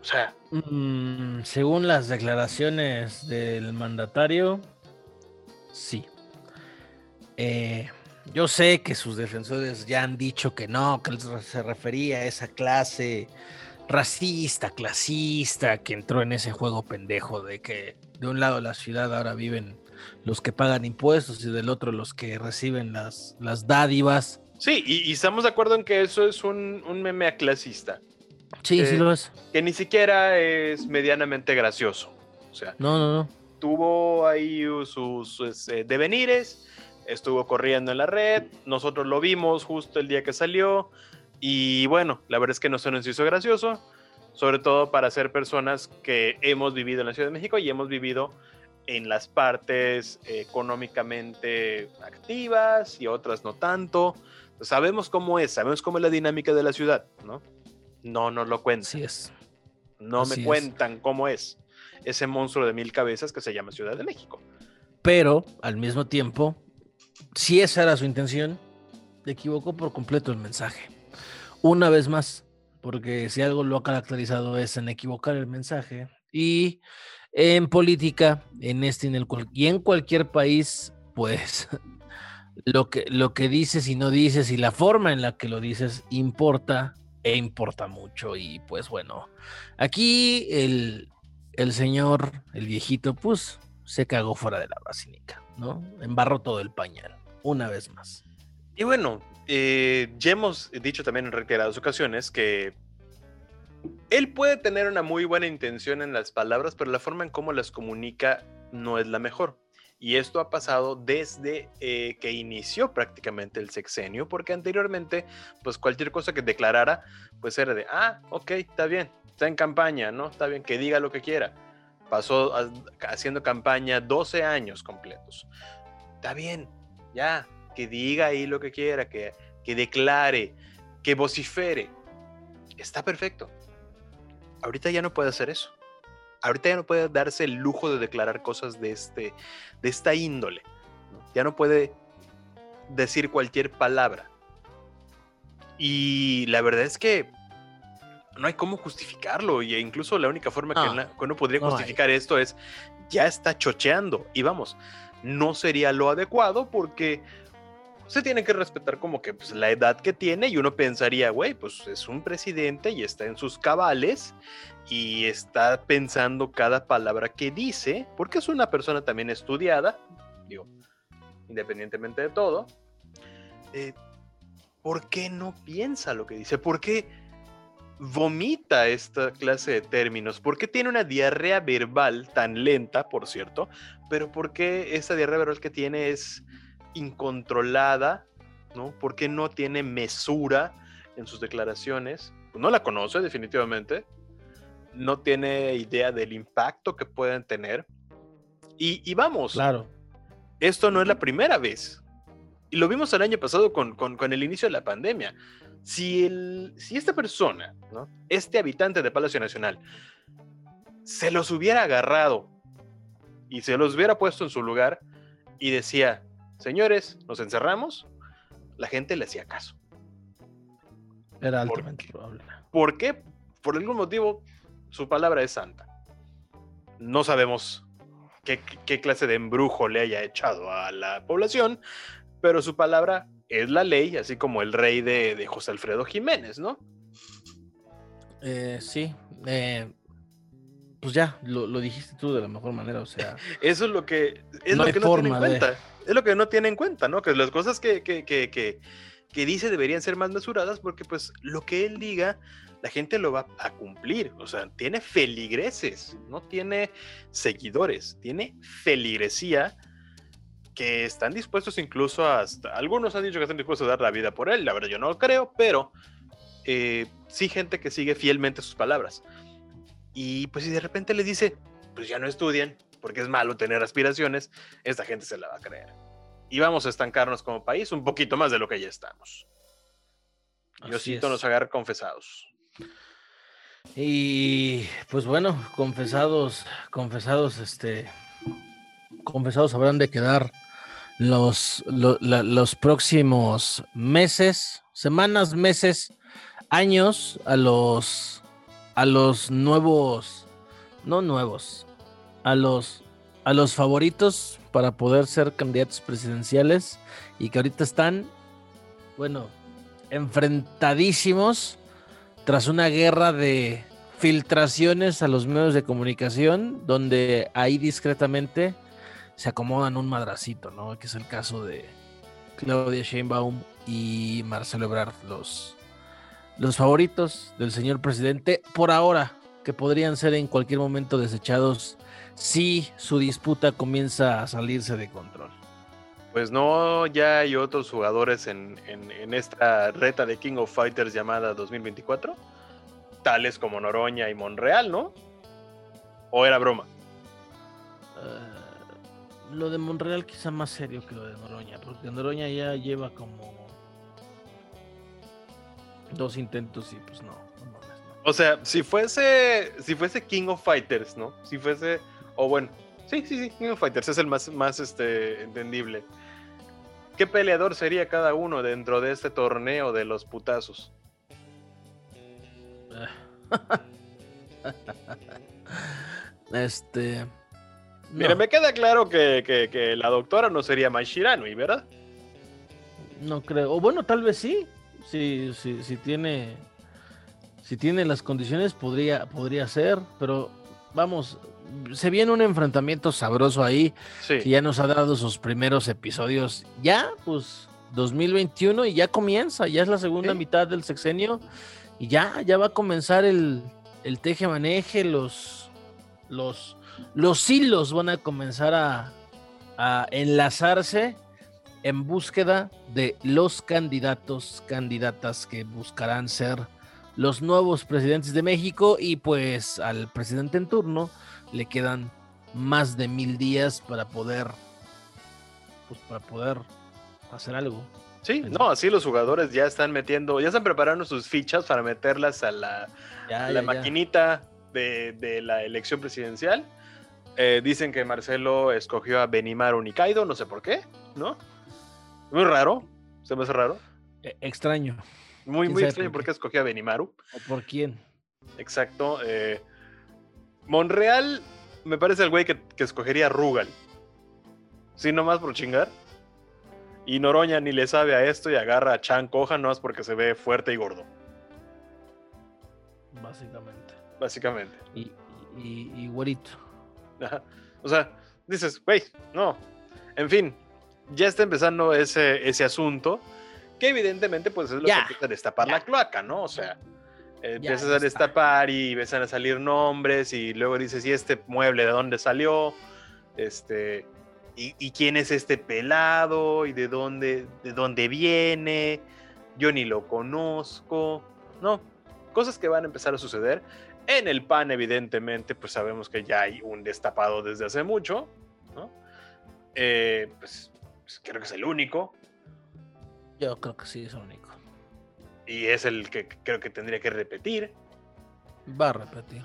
A: O sea. Mm, según las declaraciones del mandatario, sí. Eh, yo sé que sus defensores ya han dicho que no, que se refería a esa clase racista, clasista, que entró en ese juego pendejo de que de un lado la ciudad ahora viven los que pagan impuestos y del otro los que reciben las, las dádivas.
B: Sí, y, estamos de acuerdo en que eso es un, un meme clasista.
A: Sí, sí lo es.
B: Que ni siquiera es medianamente gracioso. O sea,
A: no, no, no.
B: Tuvo ahí sus, eh, devenires, estuvo corriendo en la red, nosotros lo vimos justo el día que salió, y bueno, la verdad es que no se nos hizo gracioso, sobre todo para ser personas que hemos vivido en la Ciudad de México y hemos vivido en las partes económicamente activas y otras no tanto. Sabemos cómo es, sabemos cómo es la dinámica de la ciudad, ¿no? No nos lo cuentan.
A: Así es.
B: No me cuentan cómo es ese monstruo de mil cabezas que se llama Ciudad de México.
A: Pero al mismo tiempo, si esa era su intención, equivocó por completo el mensaje. Una vez más, porque si algo lo ha caracterizado es en equivocar el mensaje y en política, en este en el, y en cualquier país, pues lo que, lo que dices y no dices y la forma en la que lo dices importa e importa mucho. Y pues bueno, aquí el, el señor, el viejito, pues se cagó fuera de la basílica, ¿no? Embarró todo el pañal, una vez más.
B: Y bueno, eh, ya hemos dicho también en reiteradas ocasiones que él puede tener una muy buena intención en las palabras, pero la forma en cómo las comunica no es la mejor. Y esto ha pasado desde eh, que inició prácticamente el sexenio, porque anteriormente, pues cualquier cosa que declarara, pues era de, ah, ok, está bien, está en campaña, ¿no? Está bien, que diga lo que quiera. Pasó haciendo campaña 12 años completos. Está bien, ya, que diga ahí lo que quiera, que, que declare, que vocifere. Está perfecto. Ahorita ya no puede hacer eso ahorita ya no puede darse el lujo de declarar cosas de, este, de esta índole. Ya no puede decir cualquier palabra. Y la verdad es que no hay cómo justificarlo. Y incluso la única forma que, uno podría justificar esto es ya está chocheando. Y vamos, no sería lo adecuado porque se tiene que respetar como que pues, la edad que tiene y uno pensaría, güey, pues es un presidente y está en sus cabales y está pensando cada palabra que dice, porque es una persona también estudiada, digo, independientemente de todo. Eh, ¿Por qué no piensa lo que dice? ¿Por qué vomita esta clase de términos? ¿Por qué tiene una diarrea verbal tan lenta, por cierto? Pero ¿por qué esa diarrea verbal que tiene es incontrolada, ¿no? Porque no tiene mesura en sus declaraciones. Pues no la conoce definitivamente. No tiene idea del impacto que pueden tener. Y, vamos.
A: Claro.
B: Esto no es la primera vez. Y lo vimos el año pasado con, el inicio de la pandemia. Si, el, si esta persona, ¿no? este habitante de Palacio Nacional, se los hubiera agarrado y se los hubiera puesto en su lugar y decía, señores, nos encerramos, la gente le hacía caso.
A: Era altamente probable.
B: ¿Por qué? Por algún motivo, su palabra es santa. No sabemos qué, clase de embrujo le haya echado a la población, pero su palabra es la ley, así como el rey de, José Alfredo Jiménez, ¿no?
A: Eh, sí, eh, pues ya, lo, dijiste tú de la mejor manera, o sea.
B: Eso es lo que, es lo que no tiene en cuenta es lo que no tiene en cuenta, ¿no? Que las cosas que, que, que, que, dice deberían ser más mesuradas porque pues lo que él diga, la gente lo va a cumplir. O sea, tiene feligreses, no tiene seguidores, tiene feligresía que están dispuestos incluso hasta, algunos han dicho que están dispuestos a dar la vida por él, la verdad yo no lo creo, pero eh, sí gente que sigue fielmente sus palabras. Y pues si de repente le dice, pues ya no estudian, porque es malo tener aspiraciones, esta gente se la va a creer. Y vamos a estancarnos como país un poquito más de lo que ya estamos. Diosito nos agarra confesados.
A: Y pues bueno, confesados, confesados, este, confesados habrán de quedar los, los próximos meses, semanas, meses, años a los, a los nuevos, no nuevos, a los, a los favoritos para poder ser candidatos presidenciales y que ahorita están, bueno, enfrentadísimos tras una guerra de filtraciones a los medios de comunicación, donde ahí discretamente se acomodan un madracito, ¿no? Que es el caso de Claudia Sheinbaum y Marcelo Ebrard, los, los favoritos del señor presidente, por ahora, que podrían ser en cualquier momento desechados si su disputa comienza a salirse de control.
B: Pues no, ya hay otros jugadores en, esta reta de King of Fighters llamada 2024, tales como Noroña y Monreal, ¿no? ¿O era broma?
A: Eh, lo de Monreal quizá más serio que lo de Noroña, porque Noroña ya lleva como dos intentos y pues no.
B: O sea, si fuese, si fuese King of Fighters, ¿no? Si fuese o bueno, sí, sí, sí, King of Fighters es el más, más este, entendible. ¿Qué peleador sería cada uno dentro de este torneo de los putazos?
A: este.
B: Mira, me queda claro que, la doctora no sería Mai Shirano, ¿verdad?
A: No creo. O bueno, tal vez sí. Si, sí, sí, tiene. Si tiene las condiciones, podría, podría ser. Pero vamos, se viene un enfrentamiento sabroso ahí, que ya nos ha dado sus primeros episodios. Ya, pues, 2021 y ya comienza, ya es la segunda
B: Sí.
A: mitad del sexenio y ya, ya va a comenzar el, el teje maneje, los, los, los hilos van a comenzar a, a enlazarse en búsqueda de los candidatos, candidatas que buscarán ser los nuevos presidentes de México y pues al presidente en turno le quedan más de mil días para poder, pues para poder hacer algo.
B: Sí, no, así los jugadores ya están metiendo, ya están preparando sus fichas para meterlas a la,
A: Ya,
B: a la
A: ya, ya.
B: maquinita de, de la elección presidencial. Eh, dicen que Marcelo escogió a Benimaru Nikaido, no sé por qué, ¿no? Muy raro, se me hace raro.
A: E- Extraño.
B: Muy,
A: ¿Quién
B: muy extraño
A: por
B: qué escogió a Benimaru.
A: ¿O por quién?
B: Exacto. eh, Monreal me parece el güey que, que escogería a Rugal. Sí, nomás por chingar. Y Noroña ni le sabe a esto y agarra a Chan Coja nomás porque se ve fuerte y gordo,
A: Básicamente.
B: básicamente.
A: Y, y, y güerito.
B: Ajá. O sea, dices, güey, no. En fin, ya está empezando ese, ese asunto que evidentemente pues es lo
A: Ya,
B: que empieza a destapar la cloaca, ¿no? O sea, empiezas
A: ya
B: a destapar y empiezan a salir nombres y luego dices, ¿y este mueble de dónde salió? Este, ¿y, y quién es este pelado? ¿Y de dónde, de dónde viene? Yo ni lo conozco. No, cosas que van a empezar a suceder. En el PAN, evidentemente, pues sabemos que ya hay un destapado desde hace mucho, ¿no? Eh, pues, pues, creo que es el único
A: Yo creo que sí es el único.
B: Y es el que creo que tendría que repetir,
A: Va a repetir.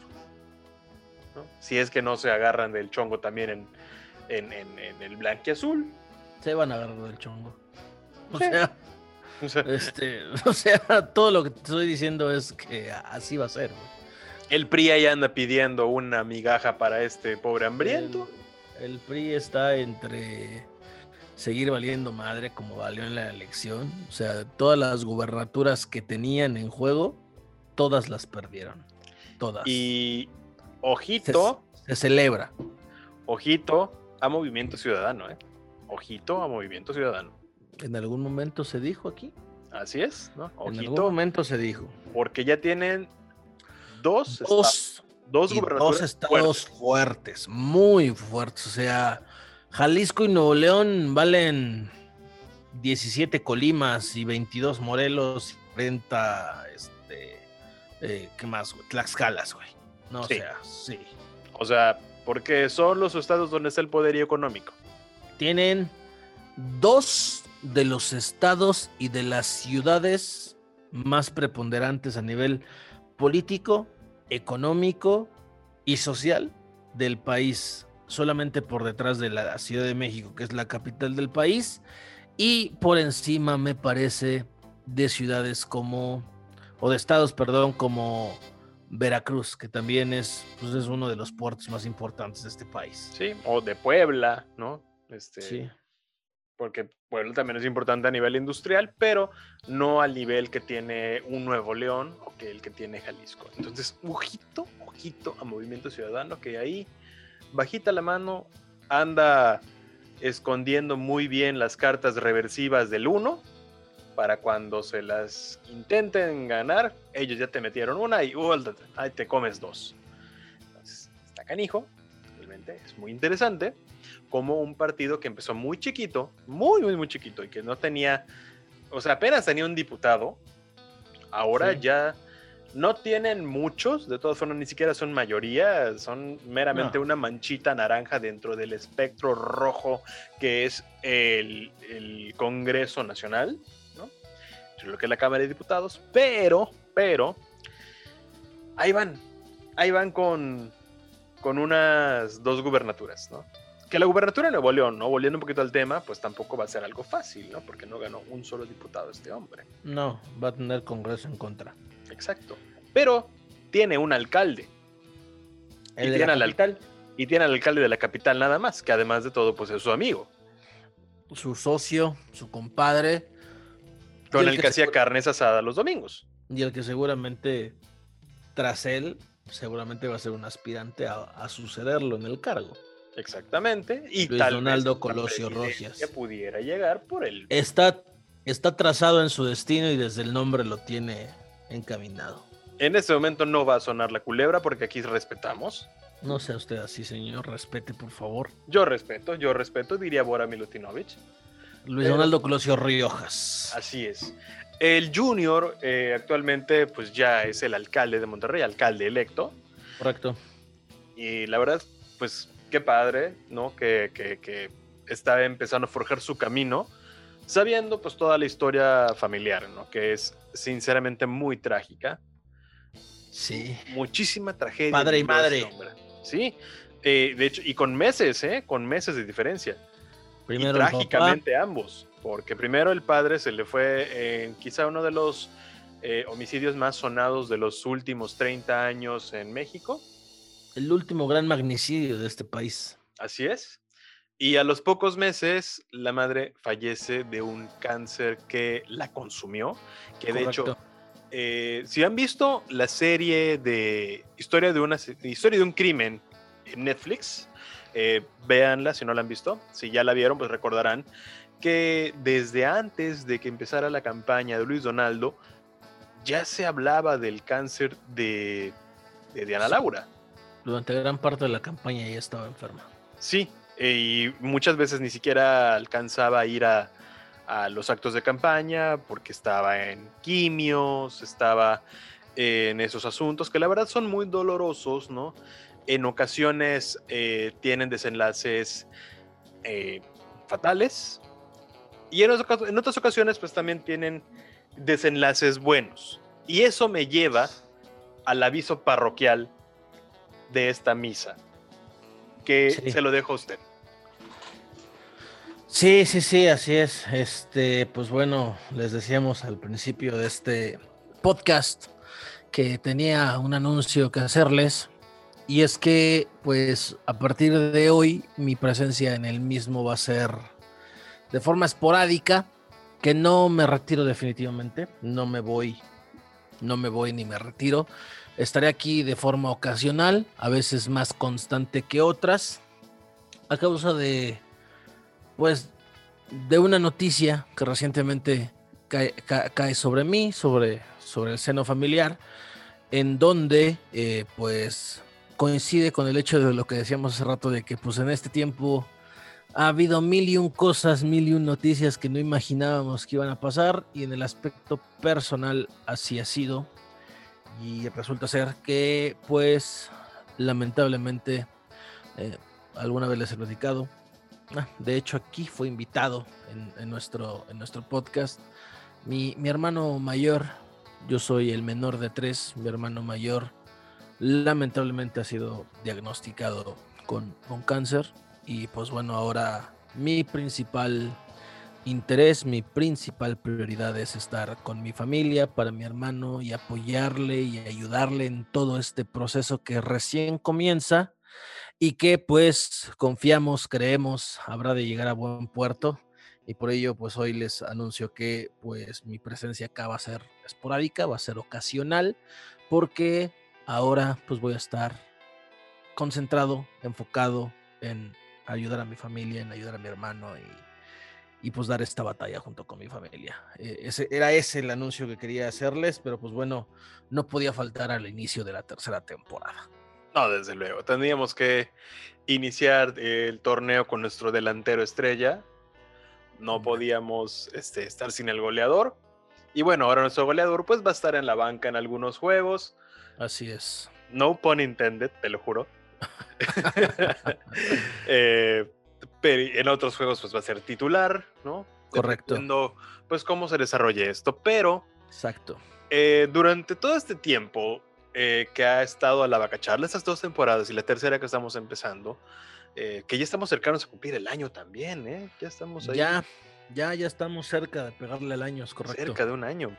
B: ¿no? Si es que no se agarran del chongo también en, en, en, en el blanquiazul.
A: Se van a agarrar del chongo. O
B: Sí.
A: sea,
B: O sea,
A: este, o sea, todo lo que te estoy diciendo es que así va a ser. güey.
B: el PRI ahí anda pidiendo una migaja para este pobre hambriento.
A: El, el PRI está entre seguir valiendo madre como valió en la elección. O sea, todas las gubernaturas que tenían en juego, todas las perdieron. Todas.
B: Y ojito,
A: se celebra.
B: ojito a Movimiento Ciudadano, ¿eh? Ojito a Movimiento Ciudadano.
A: En algún momento se dijo aquí.
B: Así es, ¿no?
A: En algún momento se dijo.
B: porque ya tienen dos, esta-
A: Dos,
B: dos
A: estados
B: fuertes.
A: fuertes, muy fuertes. O sea, Jalisco y Nuevo León valen 17 Colimas y 22 Morelos y 40, este, eh, ¿qué más, güey? Tlaxcalas, güey. No,
B: Sí.
A: o sea, sí.
B: O sea, porque son los estados donde está el poderío económico.
A: Tienen dos de los estados y de las ciudades más preponderantes a nivel político, económico y social del país, solamente por detrás de la Ciudad de México, que es la capital del país, y por encima, me parece, de ciudades como, o de estados, perdón, como Veracruz, que también es, pues, es uno de los puertos más importantes de este país.
B: Sí, o de Puebla, ¿no? Este,
A: Sí.
B: Porque Puebla también es importante a nivel industrial, pero no al nivel que tiene un Nuevo León o que el que tiene Jalisco. Entonces, ojito, ojito a Movimiento Ciudadano, que ahí, bajita la mano, anda escondiendo muy bien las cartas reversivas del 1 para cuando se las intenten ganar, ellos ya te metieron una y ahí te comes dos. Entonces, está canijo, realmente es muy interesante como un partido que empezó muy chiquito, muy, muy, muy chiquito, y que no tenía, o sea, apenas tenía un diputado, ahora
A: Sí.
B: ya no tienen muchos, de todas formas, ni siquiera son mayoría, son meramente
A: No.
B: una manchita naranja dentro del espectro rojo que es el, el Congreso Nacional, ¿no? lo que es la Cámara de Diputados, pero, pero, ahí van, ahí van con, con unas dos gubernaturas, ¿no? Que la gubernatura de Nuevo León, ¿no? Volviendo un poquito al tema, pues tampoco va a ser algo fácil, ¿no? Porque no ganó un solo diputado este hombre.
A: No, va a tener Congreso en contra.
B: Exacto. Pero tiene un alcalde.
A: El
B: Y tiene al al-
A: capital,
B: Y tiene al alcalde de la capital nada más, que además de todo, pues es su amigo.
A: su socio, su compadre,
B: Con
A: el
B: el
A: que
B: que hacía carnes asadas los domingos.
A: y el que seguramente, tras él, seguramente va a ser un aspirante a, a sucederlo en el cargo.
B: Exactamente. Y
A: Luis
B: tal
A: Donaldo
B: vez
A: Colosio
B: presidencia
A: Rocias.
B: pudiera llegar por el
A: Está Está trazado en su destino y desde el nombre lo tiene encaminado.
B: En este momento no va a sonar la culebra porque aquí respetamos.
A: No sea usted así, señor. Respete, por favor.
B: Yo respeto, yo respeto, diría Bora Milutinovic.
A: Luis Donaldo Colosio Riojas.
B: Así es. El Junior eh, actualmente pues ya es el alcalde de Monterrey, alcalde electo.
A: Correcto.
B: Y la verdad, pues qué padre, ¿no? Que, que, que está empezando a forjar su camino, sabiendo pues toda la historia familiar, ¿no? Que es sinceramente muy trágica.
A: Sí.
B: Muchísima tragedia.
A: Padre y madre.
B: Sí. Eh, de hecho, y con meses, ¿eh? Con meses de diferencia.
A: Primero
B: y trágicamente ambos. Porque primero el padre se le fue en quizá uno de los eh, homicidios más sonados de los últimos 30 años en México.
A: El último gran magnicidio de este país.
B: Así es. Y a los pocos meses, la madre fallece de un cáncer que la consumió. Que de hecho, eh, si han visto la serie de Historia de, una, historia de un crimen en Netflix, eh, véanla si no la han visto. Si ya la vieron, pues recordarán que desde antes de que empezara la campaña de Luis Donaldo, ya se hablaba del cáncer de, de Diana Laura.
A: Durante gran parte de la campaña ella estaba enferma.
B: Sí, y muchas veces ni siquiera alcanzaba a ir a, a los actos de campaña porque estaba en quimios, estaba en esos asuntos que la verdad son muy dolorosos, ¿no? En ocasiones eh, tienen desenlaces eh, fatales, y en, otras ocasiones, pues también tienen desenlaces buenos. Y eso me lleva al aviso parroquial de esta misa, que se lo dejo a usted.
A: Sí, sí, sí, así es. Este, pues bueno, les decíamos al principio de este podcast que tenía un anuncio que hacerles. Y es que, pues, a partir de hoy, mi presencia en el mismo va a ser de forma esporádica, que no me retiro definitivamente, no me voy, no me voy ni me retiro. Estaré aquí de forma ocasional, a veces más constante que otras, a causa de, pues, de una noticia que recientemente cae, sobre mí, sobre, sobre el seno familiar, en donde, eh, pues, coincide con el hecho de lo que decíamos hace rato, de que, pues, en este tiempo ha habido mil y un cosas, mil y un noticias que no imaginábamos que iban a pasar y en el aspecto personal así ha sido. Y resulta ser que, pues, lamentablemente, eh, alguna vez les he platicado. Ah, de hecho, aquí fue invitado en, nuestro, en nuestro podcast mi, mi hermano mayor. Yo soy el menor de tres. Mi hermano mayor lamentablemente ha sido diagnosticado con, con cáncer y pues bueno, ahora mi principal interés, mi principal prioridad es estar con mi familia, para mi hermano y apoyarle y ayudarle en todo este proceso que recién comienza y que pues confiamos, creemos, habrá de llegar a buen puerto. Y por ello, pues hoy les anuncio que pues mi presencia acá va a ser esporádica, va a ser ocasional, porque ahora pues voy a estar concentrado, enfocado en ayudar a mi familia, en ayudar a mi hermano y, pues dar esta batalla junto con mi familia. Eh, ese, era ese el anuncio que quería hacerles, pero pues bueno, no podía faltar al inicio de la tercera temporada.
B: No, desde luego. Tendríamos que iniciar el torneo con nuestro delantero estrella. No podíamos este, estar sin el goleador. Y bueno, ahora nuestro goleador pues va a estar en la banca en algunos juegos.
A: Así es.
B: No pun intended, te lo juro. Eh, pero en otros juegos pues va a ser titular, ¿no?
A: Correcto.
B: pues cómo se desarrolle esto, pero...
A: Exacto.
B: Eh, durante todo este tiempo eh, que ha estado a la vaca charla, estas dos temporadas y la tercera que estamos empezando, que ya estamos cercanos a cumplir el año también, ¿eh? Ya estamos ahí.
A: Ya, ya, ya estamos cerca de pegarle el año, es correcto.
B: Cerca de un año.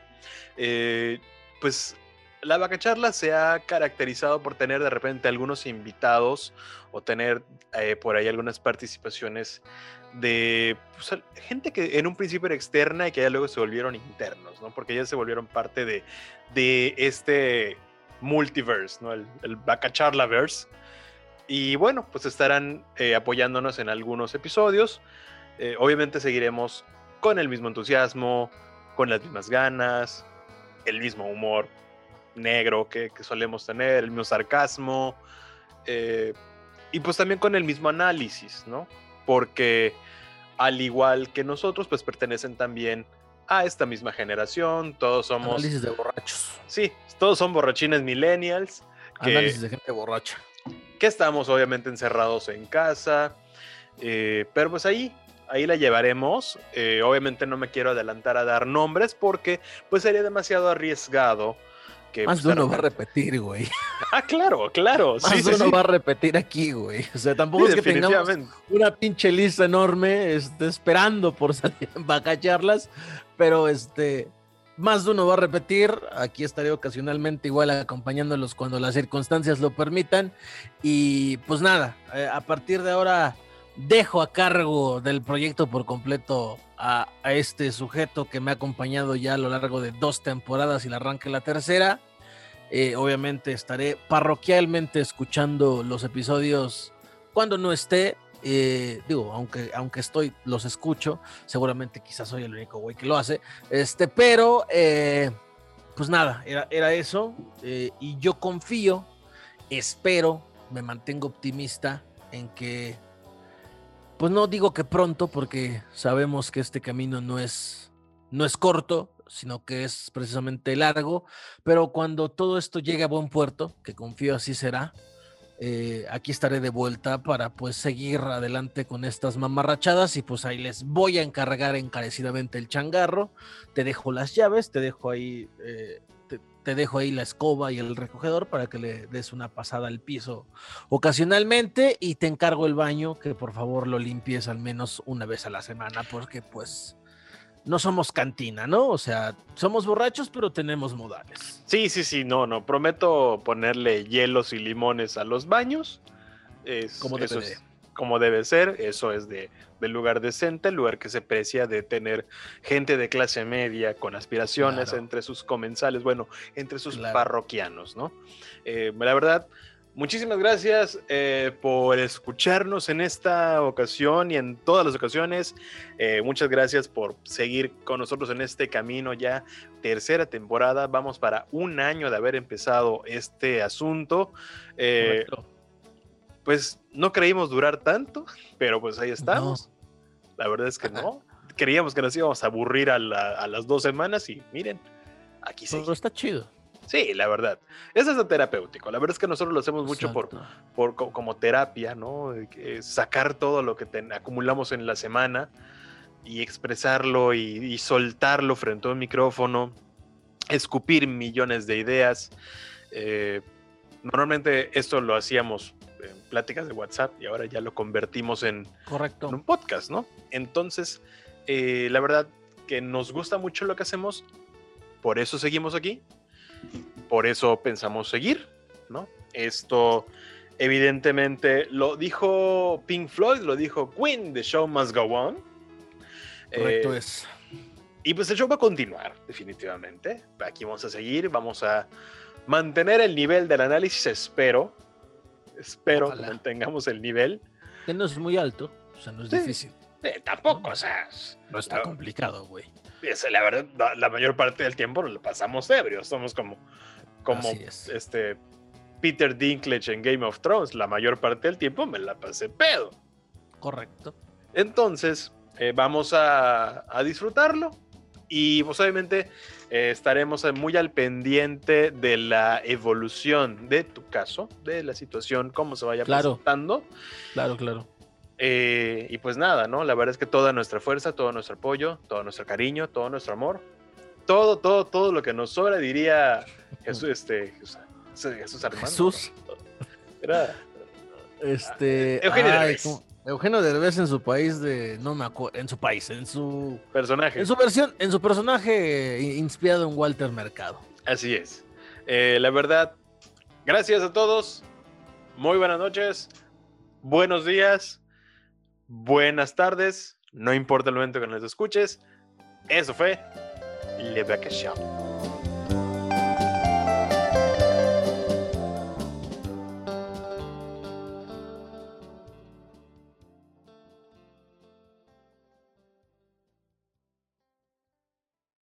B: pues la Bacacharla se ha caracterizado por tener de repente algunos invitados o tener eh, por ahí algunas participaciones de pues, gente que en un principio era externa y que ya luego se volvieron internos, ¿no? Porque ya se volvieron parte de, de este multiverse, ¿no? El, el Bacacharlaverse. Y bueno, pues estarán eh, apoyándonos en algunos episodios. Eh, obviamente seguiremos con el mismo entusiasmo, con las mismas ganas, el mismo humor negro que, que solemos tener, el mismo sarcasmo, eh, y pues también con el mismo análisis, ¿no? Porque al igual que nosotros, pues pertenecen también a esta misma generación, todos somos...
A: Análisis de borrachos.
B: Sí, todos son borrachines millennials. Que,
A: Análisis de gente borracha.
B: Que estamos obviamente encerrados en casa, eh, pero pues ahí, ahí la llevaremos. Eh, obviamente no me quiero adelantar a dar nombres porque pues sería demasiado arriesgado. Que,
A: Más
B: pues,
A: de uno va a repetir, güey.
B: Ah, claro, claro.
A: Más
B: Sí,
A: de
B: sí,
A: uno
B: sí.
A: va a repetir aquí, güey. O sea, tampoco es que tengamos una pinche lista enorme este, esperando por salir en vacacharlas, pero este, más de uno va a repetir. Aquí estaré ocasionalmente igual acompañándolos cuando las circunstancias lo permitan. Y pues nada, eh, a partir de ahora dejo a cargo del proyecto por completo a, este sujeto que me ha acompañado ya a lo largo de dos temporadas y la arranque la tercera. Eh, obviamente estaré parroquialmente escuchando los episodios cuando no esté. Eh, digo, aunque, aunque estoy, los escucho. Seguramente quizás soy el único güey que lo hace. Este, pero eh, pues nada, era, era eso. eh, y yo confío, espero, me mantengo optimista en que, pues no digo que pronto, porque sabemos que este camino no es, no es corto, sino que es precisamente largo, pero cuando todo esto llegue a buen puerto, que confío así será, eh, aquí estaré de vuelta para pues seguir adelante con estas mamarrachadas y pues ahí les voy a encargar encarecidamente el changarro, te dejo las llaves, te dejo ahí, eh, te, te dejo ahí la escoba y el recogedor para que le des una pasada al piso ocasionalmente y te encargo el baño que por favor lo limpies al menos una vez a la semana porque pues no somos cantina, ¿no? O sea, somos borrachos pero tenemos modales.
B: Sí, sí, sí, no, no. Prometo ponerle hielos y limones a los baños. Es,
A: Como debe
B: es como debe ser. Eso es de, del lugar decente, el lugar que se precia de tener gente de clase media con aspiraciones
A: Claro.
B: entre sus comensales, bueno, entre sus
A: Claro.
B: parroquianos, ¿no? Eh, la verdad, muchísimas gracias eh, por escucharnos en esta ocasión y en todas las ocasiones. Eh, muchas gracias por seguir con nosotros en este camino ya tercera temporada. Vamos para un año de haber empezado este asunto. Eh, pues no creímos durar tanto, pero pues ahí estamos. La verdad es que no. Creíamos que nos íbamos a aburrir a, la- a las dos semanas y miren, aquí sí.
A: Pero está chido.
B: Sí, la verdad. Eso es terapéutico. La verdad es que nosotros lo hacemos mucho por, por co- como terapia, ¿no? Sacar todo lo que ten- acumulamos en la semana y expresarlo y, y soltarlo frente a un micrófono, escupir millones de ideas. Eh, normalmente esto lo hacíamos en pláticas de WhatsApp y ahora ya lo convertimos en,
A: Correcto.
B: en un podcast, ¿no? Entonces, eh, la verdad que nos gusta mucho lo que hacemos, por eso seguimos aquí, por eso pensamos seguir, ¿no? Esto evidentemente lo dijo Pink Floyd, lo dijo Queen, The Show Must Go On.
A: Correcto
B: Eh,
A: es.
B: y pues el show va a continuar, definitivamente. Aquí vamos a seguir, vamos a mantener el nivel del análisis, espero. Espero que mantengamos el nivel.
A: Que no es muy alto, o sea, no es
B: Sí.
A: difícil.
B: Eh, tampoco, o sea,
A: No está
B: No.
A: complicado, güey.
B: la verdad, la, la mayor parte del tiempo lo pasamos ebrios. Somos como, como
A: es.
B: este Peter Dinklage en Game of Thrones. La mayor parte del tiempo me la pasé pedo.
A: Correcto.
B: Entonces, eh, vamos a, a disfrutarlo y pues obviamente eh, estaremos muy al pendiente de la evolución de tu caso, de la situación, cómo se vaya
A: Claro.
B: presentando.
A: Claro, claro.
B: Eh, y pues nada, ¿no? La verdad es que toda nuestra fuerza, todo nuestro apoyo, todo nuestro cariño, todo nuestro amor, todo, todo, todo lo que nos sobra, diría Jesús, este, Jesús, Armando.
A: Jesús.
B: Era,
A: Este.
B: Eugenio
A: ay,
B: Derbez.
A: Eugenio Derbez en su país de. No me acuerdo. En su país, en su.
B: personaje.
A: En su versión, en su personaje inspirado en Walter Mercado.
B: Así es. Eh, la verdad, gracias a todos. Muy buenas noches. Buenos días. Buenas tardes. No importa el momento que nos escuches. Eso fue Le Vacation.